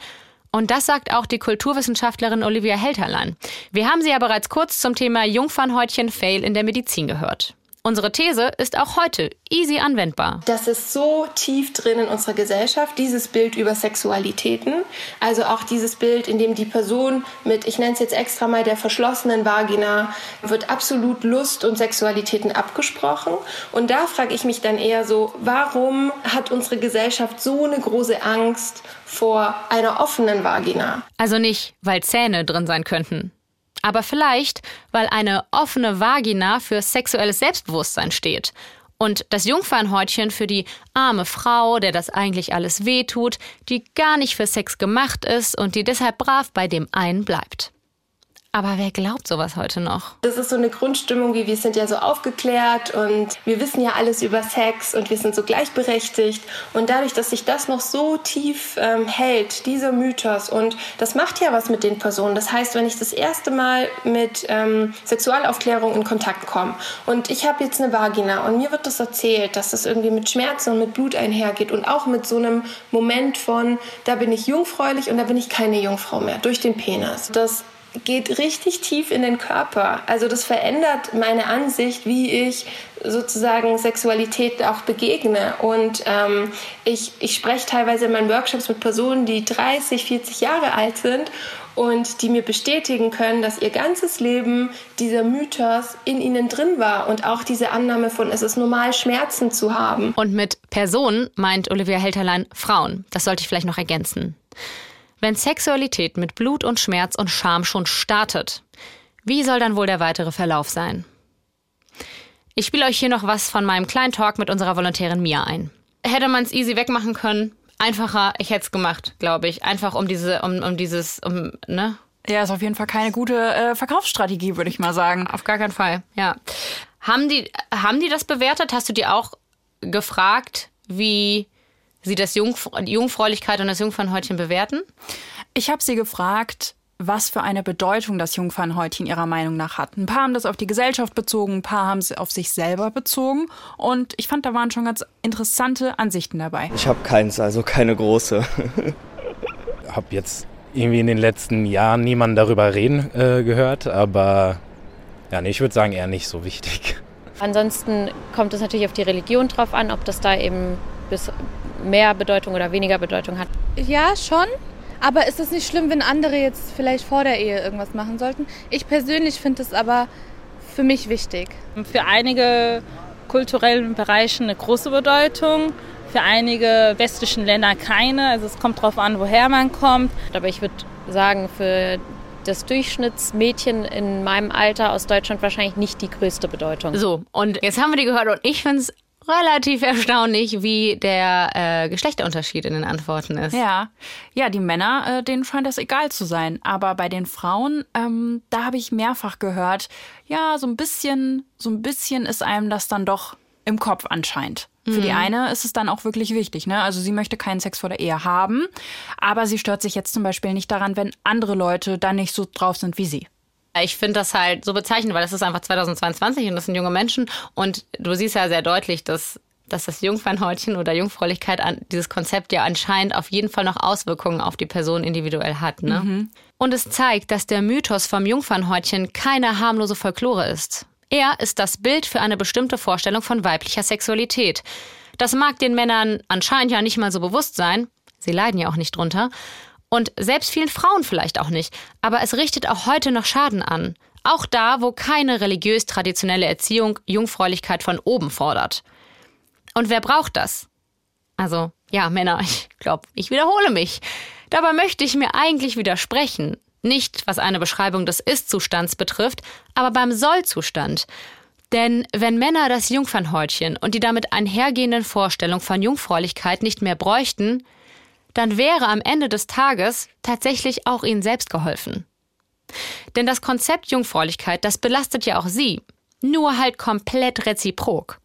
Und das sagt auch die Kulturwissenschaftlerin Olivia Helterlein. Wir haben sie ja bereits kurz zum Thema Jungfernhäutchen-Fail in der Medizin gehört. Unsere These ist auch heute easy anwendbar. Das ist so tief drin in unserer Gesellschaft, dieses Bild über Sexualitäten. Also auch dieses Bild, in dem die Person mit, ich nenne es jetzt extra mal der verschlossenen Vagina, wird absolut Lust und Sexualitäten abgesprochen. Und da frage ich mich dann eher so, warum hat unsere Gesellschaft so eine große Angst vor einer offenen Vagina? Also nicht, weil Zähne drin sein könnten. Aber vielleicht, weil eine offene Vagina für sexuelles Selbstbewusstsein steht und das Jungfernhäutchen für die arme Frau, der das eigentlich alles wehtut, die gar nicht für Sex gemacht ist und die deshalb brav bei dem einen bleibt. Aber wer glaubt sowas heute noch? Das ist so eine Grundstimmung, wie wir sind ja so aufgeklärt und wir wissen ja alles über Sex und wir sind so gleichberechtigt. Und dadurch, dass sich das noch so tief ähm, hält, dieser Mythos, und das macht ja was mit den Personen. Das heißt, wenn ich das erste Mal mit ähm, Sexualaufklärung in Kontakt komme und ich habe jetzt eine Vagina und mir wird das erzählt, dass das irgendwie mit Schmerzen und mit Blut einhergeht und auch mit so einem Moment von, da bin ich jungfräulich und da bin ich keine Jungfrau mehr durch den Penis. Das geht richtig tief in den Körper. Also das verändert meine Ansicht, wie ich sozusagen Sexualität auch begegne. Und ähm, ich, ich spreche teilweise in meinen Workshops mit Personen, die 30, 40 Jahre alt sind und die mir bestätigen können, dass ihr ganzes Leben dieser Mythos in ihnen drin war und auch diese Annahme von, es ist normal, Schmerzen zu haben. Und mit Personen meint Olivia Helterlein Frauen. Das sollte ich vielleicht noch ergänzen. Wenn Sexualität mit Blut und Schmerz und Scham schon startet, wie soll dann wohl der weitere Verlauf sein? Ich spiele euch hier noch was von meinem kleinen Talk mit unserer Volontärin Mia ein. Hätte man es easy wegmachen können? Einfacher, ich hätte es gemacht, glaube ich. Einfach um diese, um, um dieses, um, ne? Ja, ist auf jeden Fall keine gute äh, Verkaufsstrategie, würde ich mal sagen. Auf gar keinen Fall, ja. Haben die, haben die das bewertet? Hast du dir auch gefragt, wie sie das Jungf Jungfräulichkeit und das Jungfernhäutchen bewerten? Ich habe sie gefragt, was für eine Bedeutung das Jungfernhäutchen ihrer Meinung nach hat. Ein paar haben das auf die Gesellschaft bezogen, ein paar haben es auf sich selber bezogen. Und ich fand, da waren schon ganz interessante Ansichten dabei. Ich habe keins, also keine große. <laughs> habe jetzt irgendwie in den letzten Jahren niemanden darüber reden äh, gehört, aber ja, nee, ich würde sagen eher nicht so wichtig. Ansonsten kommt es natürlich auf die Religion drauf an, ob das da eben bis mehr Bedeutung oder weniger Bedeutung hat. Ja, schon. Aber ist es nicht schlimm, wenn andere jetzt vielleicht vor der Ehe irgendwas machen sollten? Ich persönlich finde es aber für mich wichtig. Für einige kulturellen Bereiche eine große Bedeutung, für einige westlichen Länder keine. Also es kommt darauf an, woher man kommt. Aber ich würde sagen, für das Durchschnittsmädchen in meinem Alter aus Deutschland wahrscheinlich nicht die größte Bedeutung. So, und jetzt haben wir die gehört und ich finde es relativ erstaunlich, wie der äh, Geschlechterunterschied in den Antworten ist. Ja, ja, die Männer, äh, denen scheint das egal zu sein. Aber bei den Frauen, ähm, da habe ich mehrfach gehört, ja, so ein bisschen, so ein bisschen ist einem das dann doch im Kopf anscheinend. Für die Mhm. eine ist es dann auch wirklich wichtig. Ne? Also sie möchte keinen Sex vor der Ehe haben, aber sie stört sich jetzt zum Beispiel nicht daran, wenn andere Leute da nicht so drauf sind wie sie. Ich finde das halt so bezeichnend, weil das ist einfach 2022 und das sind junge Menschen. Und du siehst ja sehr deutlich, dass, dass das Jungfernhäutchen oder Jungfräulichkeit, an, dieses Konzept ja anscheinend auf jeden Fall noch Auswirkungen auf die Person individuell hat. Ne? Mhm. Und es zeigt, dass der Mythos vom Jungfernhäutchen keine harmlose Folklore ist. Er ist das Bild für eine bestimmte Vorstellung von weiblicher Sexualität. Das mag den Männern anscheinend ja nicht mal so bewusst sein. Sie leiden ja auch nicht drunter. Und selbst vielen Frauen vielleicht auch nicht. Aber es richtet auch heute noch Schaden an. Auch da, wo keine religiös-traditionelle Erziehung Jungfräulichkeit von oben fordert. Und wer braucht das? Also, ja, Männer, <laughs> ich glaube, ich wiederhole mich. Dabei möchte ich mir eigentlich widersprechen. Nicht, was eine Beschreibung des Ist-Zustands betrifft, aber beim Soll-Zustand. Denn wenn Männer das Jungfernhäutchen und die damit einhergehenden Vorstellungen von Jungfräulichkeit nicht mehr bräuchten, dann wäre am Ende des Tages tatsächlich auch ihnen selbst geholfen. Denn das Konzept Jungfräulichkeit, das belastet ja auch sie, nur halt komplett reziprok.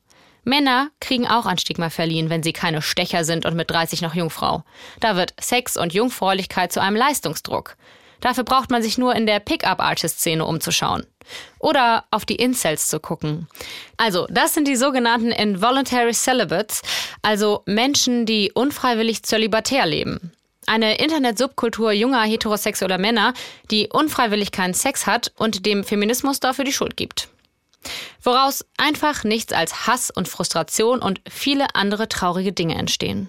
Männer kriegen auch ein Stigma verliehen, wenn sie keine Stecher sind und mit 30 noch Jungfrau. Da wird Sex und Jungfräulichkeit zu einem Leistungsdruck. Dafür braucht man sich nur in der Pickup-Artist-Szene umzuschauen. Oder auf die Incels zu gucken. Also, das sind die sogenannten Involuntary Celibates, also Menschen, die unfreiwillig zölibatär leben. Eine Internet-Subkultur junger heterosexueller Männer, die unfreiwillig keinen Sex hat und dem Feminismus dafür die Schuld gibt. Woraus einfach nichts als Hass und Frustration und viele andere traurige Dinge entstehen.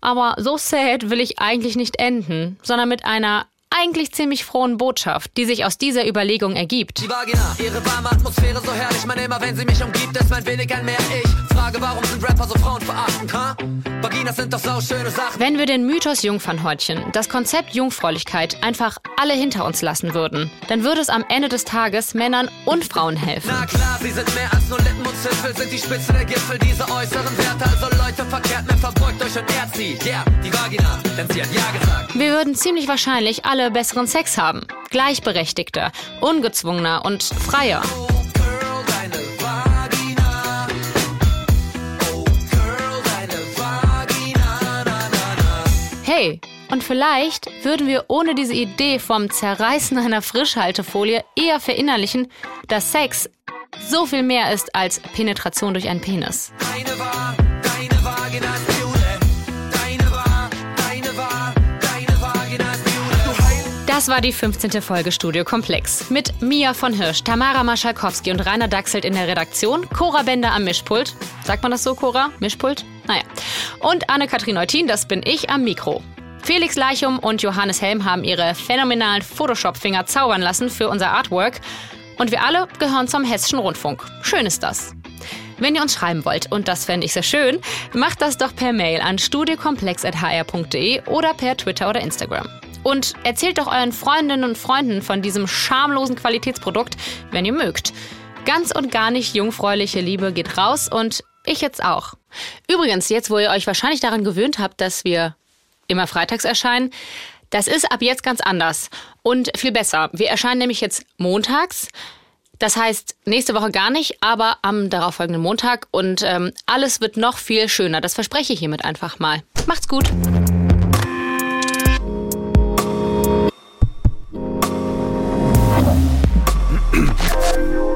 Aber so sad will ich eigentlich nicht enden, sondern mit einer eigentlich ziemlich frohen Botschaft, die sich aus dieser Überlegung ergibt. Die Vagina, ihre warme Atmosphäre so herrlich. Meine immer, wenn sie mich umgibt, ist mein wenig ein mehr ich. Frage, warum sind Rapper so frauenverachtend, ha? Vaginas sind doch so schöne Sachen. Wenn wir den Mythos Jungfernhäutchen, das Konzept Jungfräulichkeit einfach alle hinter uns lassen würden, dann würde es am Ende des Tages Männern und Frauen helfen. Na klar, sie sind mehr als nur Lippen und Zipfel, sind die Spitze der Gipfel, diese äußeren Werte. Also Leute, verkehrt mir verbeugt euch und ehrt sie. Yeah, die Vagina, denn sie hat Ja gesagt. Wir würden ziemlich wahrscheinlich alle alle besseren Sex haben. Gleichberechtigter, ungezwungener und freier. Hey, und vielleicht würden wir ohne diese Idee vom Zerreißen einer Frischhaltefolie eher verinnerlichen, dass Sex so viel mehr ist als Penetration durch einen Penis. Das war die 15. Folge Studio Komplex. Mit Mia von Hirsch, Tamara Maschalkowski und Rainer Dachselt in der Redaktion, Cora Bender am Mischpult. Sagt man das so, Cora? Mischpult? Naja. Und Anne-Kathrin Neutin, das bin ich am Mikro. Felix Leichum und Johannes Helm haben ihre phänomenalen Photoshop-Finger zaubern lassen für unser Artwork. Und wir alle gehören zum Hessischen Rundfunk. Schön ist das. Wenn ihr uns schreiben wollt, und das fände ich sehr schön, macht das doch per Mail an studiokomplex.hr.de oder per Twitter oder Instagram. Und erzählt doch euren Freundinnen und Freunden von diesem schamlosen Qualitätsprodukt, wenn ihr mögt. Ganz und gar nicht jungfräuliche Liebe geht raus und ich jetzt auch. Übrigens, jetzt wo ihr euch wahrscheinlich daran gewöhnt habt, dass wir immer freitags erscheinen, das ist ab jetzt ganz anders und viel besser. Wir erscheinen nämlich jetzt montags. Das heißt, nächste Woche gar nicht, aber am darauffolgenden Montag und ähm, alles wird noch viel schöner. Das verspreche ich hiermit einfach mal. Macht's gut. you.